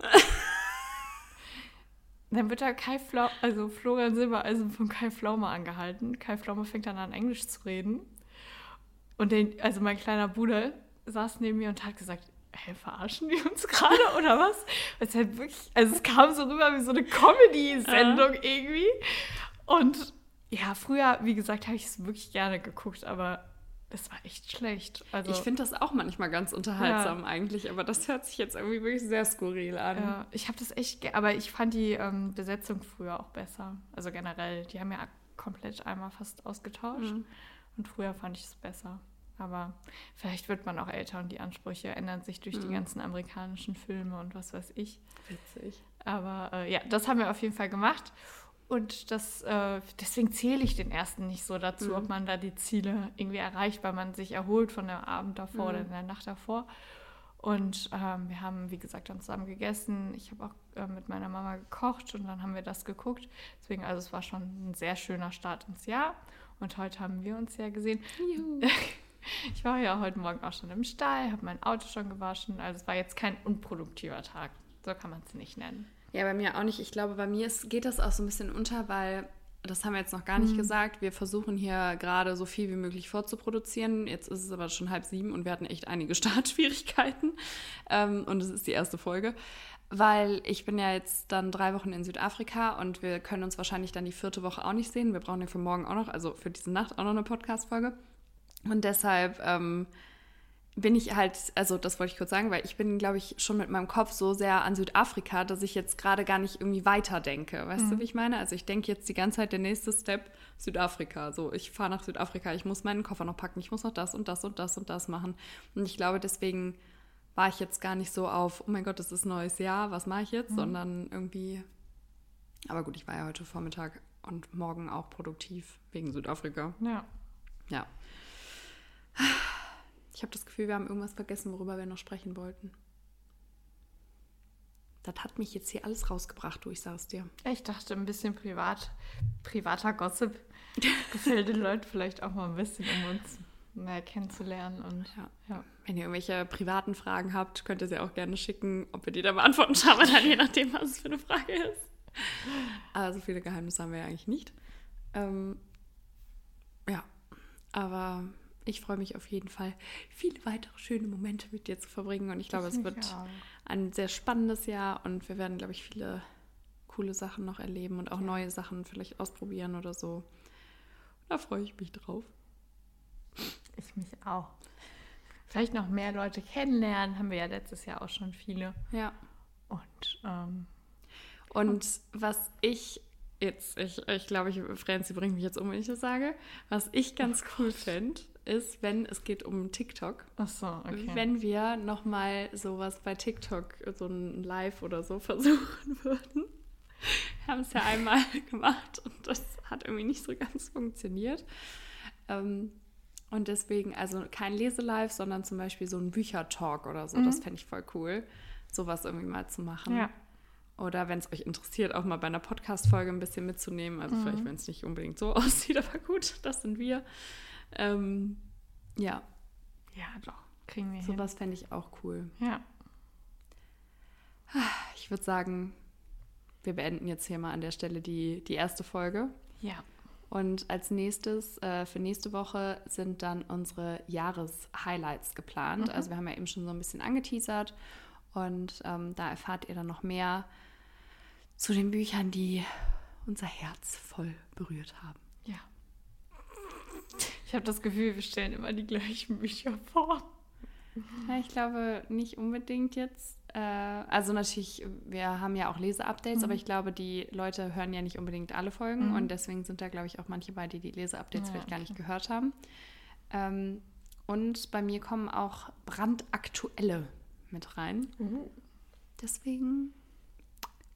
Dann wird da Kai Pflaume, also Florian Silbereisen von Kai Pflaume angehalten. Kai Pflaume fängt dann an, Englisch zu reden. Und den, also mein kleiner Bruder saß neben mir und hat gesagt, hä, verarschen die uns gerade oder was? Es halt wirklich, also es kam so rüber wie so eine Comedy-Sendung irgendwie. Und ja, früher, wie gesagt, habe ich es wirklich gerne geguckt, aber das war echt schlecht. Also, Ich finde das auch manchmal ganz unterhaltsam eigentlich, aber das hört sich jetzt irgendwie wirklich sehr skurril an. Ja, ich habe das echt, aber ich fand die ähm, Besetzung früher auch besser. Also generell, die haben ja komplett einmal fast ausgetauscht Mhm. und früher fand ich es besser. Aber vielleicht wird man auch älter und die Ansprüche ändern sich durch die Mhm. ganzen amerikanischen Filme und was weiß ich. Witzig. Aber äh, ja, das haben wir auf jeden Fall gemacht. Und das, äh, deswegen zähle ich den ersten nicht so dazu, Mhm. ob man da die Ziele irgendwie erreicht, weil man sich erholt von der Abend davor Mhm. oder in der Nacht davor. Und ähm, wir haben, wie gesagt, dann zusammen gegessen. Ich habe auch äh, mit meiner Mama gekocht und dann haben wir das geguckt. Deswegen, also es war schon ein sehr schöner Start ins Jahr. Und heute haben wir uns ja gesehen. Juhu. Ich war ja heute Morgen auch schon im Stall, habe mein Auto schon gewaschen. Also es war jetzt kein unproduktiver Tag. So kann man es nicht nennen. Ja, bei mir auch nicht. Ich glaube, bei mir ist, geht das auch so ein bisschen unter, weil, das haben wir jetzt noch gar nicht gesagt, wir versuchen hier gerade so viel wie möglich vorzuproduzieren. Jetzt ist es aber schon halb sieben und wir hatten echt einige Startschwierigkeiten. Ähm, und es ist die erste Folge. Weil ich bin ja jetzt dann drei Wochen in Südafrika und wir können uns wahrscheinlich dann die vierte Woche auch nicht sehen. Wir brauchen ja für morgen auch noch, also für diese Nacht auch noch eine Podcast-Folge. Und deshalb ähm, bin ich halt, also das wollte ich kurz sagen, weil ich bin, glaube ich, schon mit meinem Kopf so sehr an Südafrika, dass ich jetzt gerade gar nicht irgendwie weiterdenke. Weißt du, wie ich meine? Also ich denke jetzt die ganze Zeit, der nächste Step, Südafrika. So, ich fahre nach Südafrika, ich muss meinen Koffer noch packen, ich muss noch das und das und das und das machen. Und ich glaube, deswegen war ich jetzt gar nicht so auf, oh mein Gott, es ist neues Jahr, was mache ich jetzt? Sondern irgendwie, aber gut, ich war ja heute Vormittag und morgen auch produktiv wegen Südafrika. Ja. Ja. Ich habe das Gefühl, wir haben irgendwas vergessen, worüber wir noch sprechen wollten. Das hat mich jetzt hier alles rausgebracht, du, ich sag's dir. Ich dachte, ein bisschen privat, privater Gossip gefällt den Leuten vielleicht auch mal ein bisschen, um uns mehr kennenzulernen. Und Ja. ja. Wenn ihr irgendwelche privaten Fragen habt, könnt ihr sie auch gerne schicken. Ob wir die dann beantworten, schauen wir dann, je nachdem, was es für eine Frage ist. Aber so viele Geheimnisse haben wir ja eigentlich nicht. Ähm, ja, aber ich freue mich auf jeden Fall, viele weitere schöne Momente mit dir zu verbringen. Und ich glaube, es Ich wird auch. ein sehr spannendes Jahr und wir werden, glaube ich, viele coole Sachen noch erleben und auch neue Sachen vielleicht ausprobieren oder so. Da freue ich mich drauf. Ich mich auch. Vielleicht noch mehr Leute kennenlernen, haben wir ja letztes Jahr auch schon viele. Ja. Und ähm, Und was ich jetzt, ich, ich glaube, ich, Franzi bringt mich jetzt um, wenn ich das sage. Was ich ganz cool fände, ist, wenn es geht um TikTok. ach so, okay. Wenn wir nochmal sowas bei TikTok, so ein Live oder so versuchen würden. Wir haben es ja einmal gemacht und das hat irgendwie nicht so ganz funktioniert. Ähm, und deswegen, also kein Leselive, sondern zum Beispiel so ein Büchertalk oder so. Das fände ich voll cool, sowas irgendwie mal zu machen. ja. Oder wenn es euch interessiert, auch mal bei einer Podcast-Folge ein bisschen mitzunehmen. Also vielleicht, wenn es nicht unbedingt so aussieht, aber gut, das sind wir. Ähm, ja, ja, doch. Kriegen wir hin. sowas fände ich auch cool. Ja. Ich würde sagen, wir beenden jetzt hier mal an der Stelle die, die erste Folge. Ja. Und als nächstes, äh, für nächste Woche, sind dann unsere Jahreshighlights geplant. Also wir haben ja eben schon so ein bisschen angeteasert. Und ähm, da erfahrt ihr dann noch mehr zu den Büchern, die unser Herz voll berührt haben. Ich habe das Gefühl, wir stellen immer die gleichen Bücher vor. Ja, ich glaube nicht unbedingt jetzt. Äh, also natürlich, wir haben ja auch Leseupdates, aber ich glaube, die Leute hören ja nicht unbedingt alle Folgen und deswegen sind da, glaube ich, auch manche bei, die die Leseupdates Ja, vielleicht gar nicht gehört haben. Ähm, und bei mir kommen auch brandaktuelle mit rein. Deswegen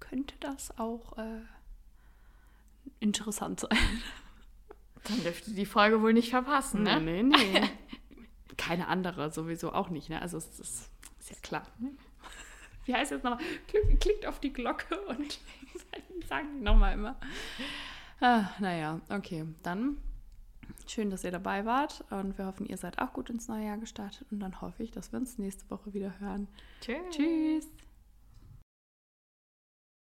könnte das auch äh, interessant sein. Dann dürft ihr die Folge wohl nicht verpassen, ne? Nee, nee. Keine andere sowieso auch nicht, ne? Also es ist, ist ja klar. Wie heißt es nochmal? Klick, klickt auf die Glocke und sagen die nochmal immer. Ah, naja, okay. Dann schön, dass ihr dabei wart und wir hoffen, ihr seid auch gut ins neue Jahr gestartet und dann hoffe ich, dass wir uns nächste Woche wieder hören. Tschüss. Tschüss.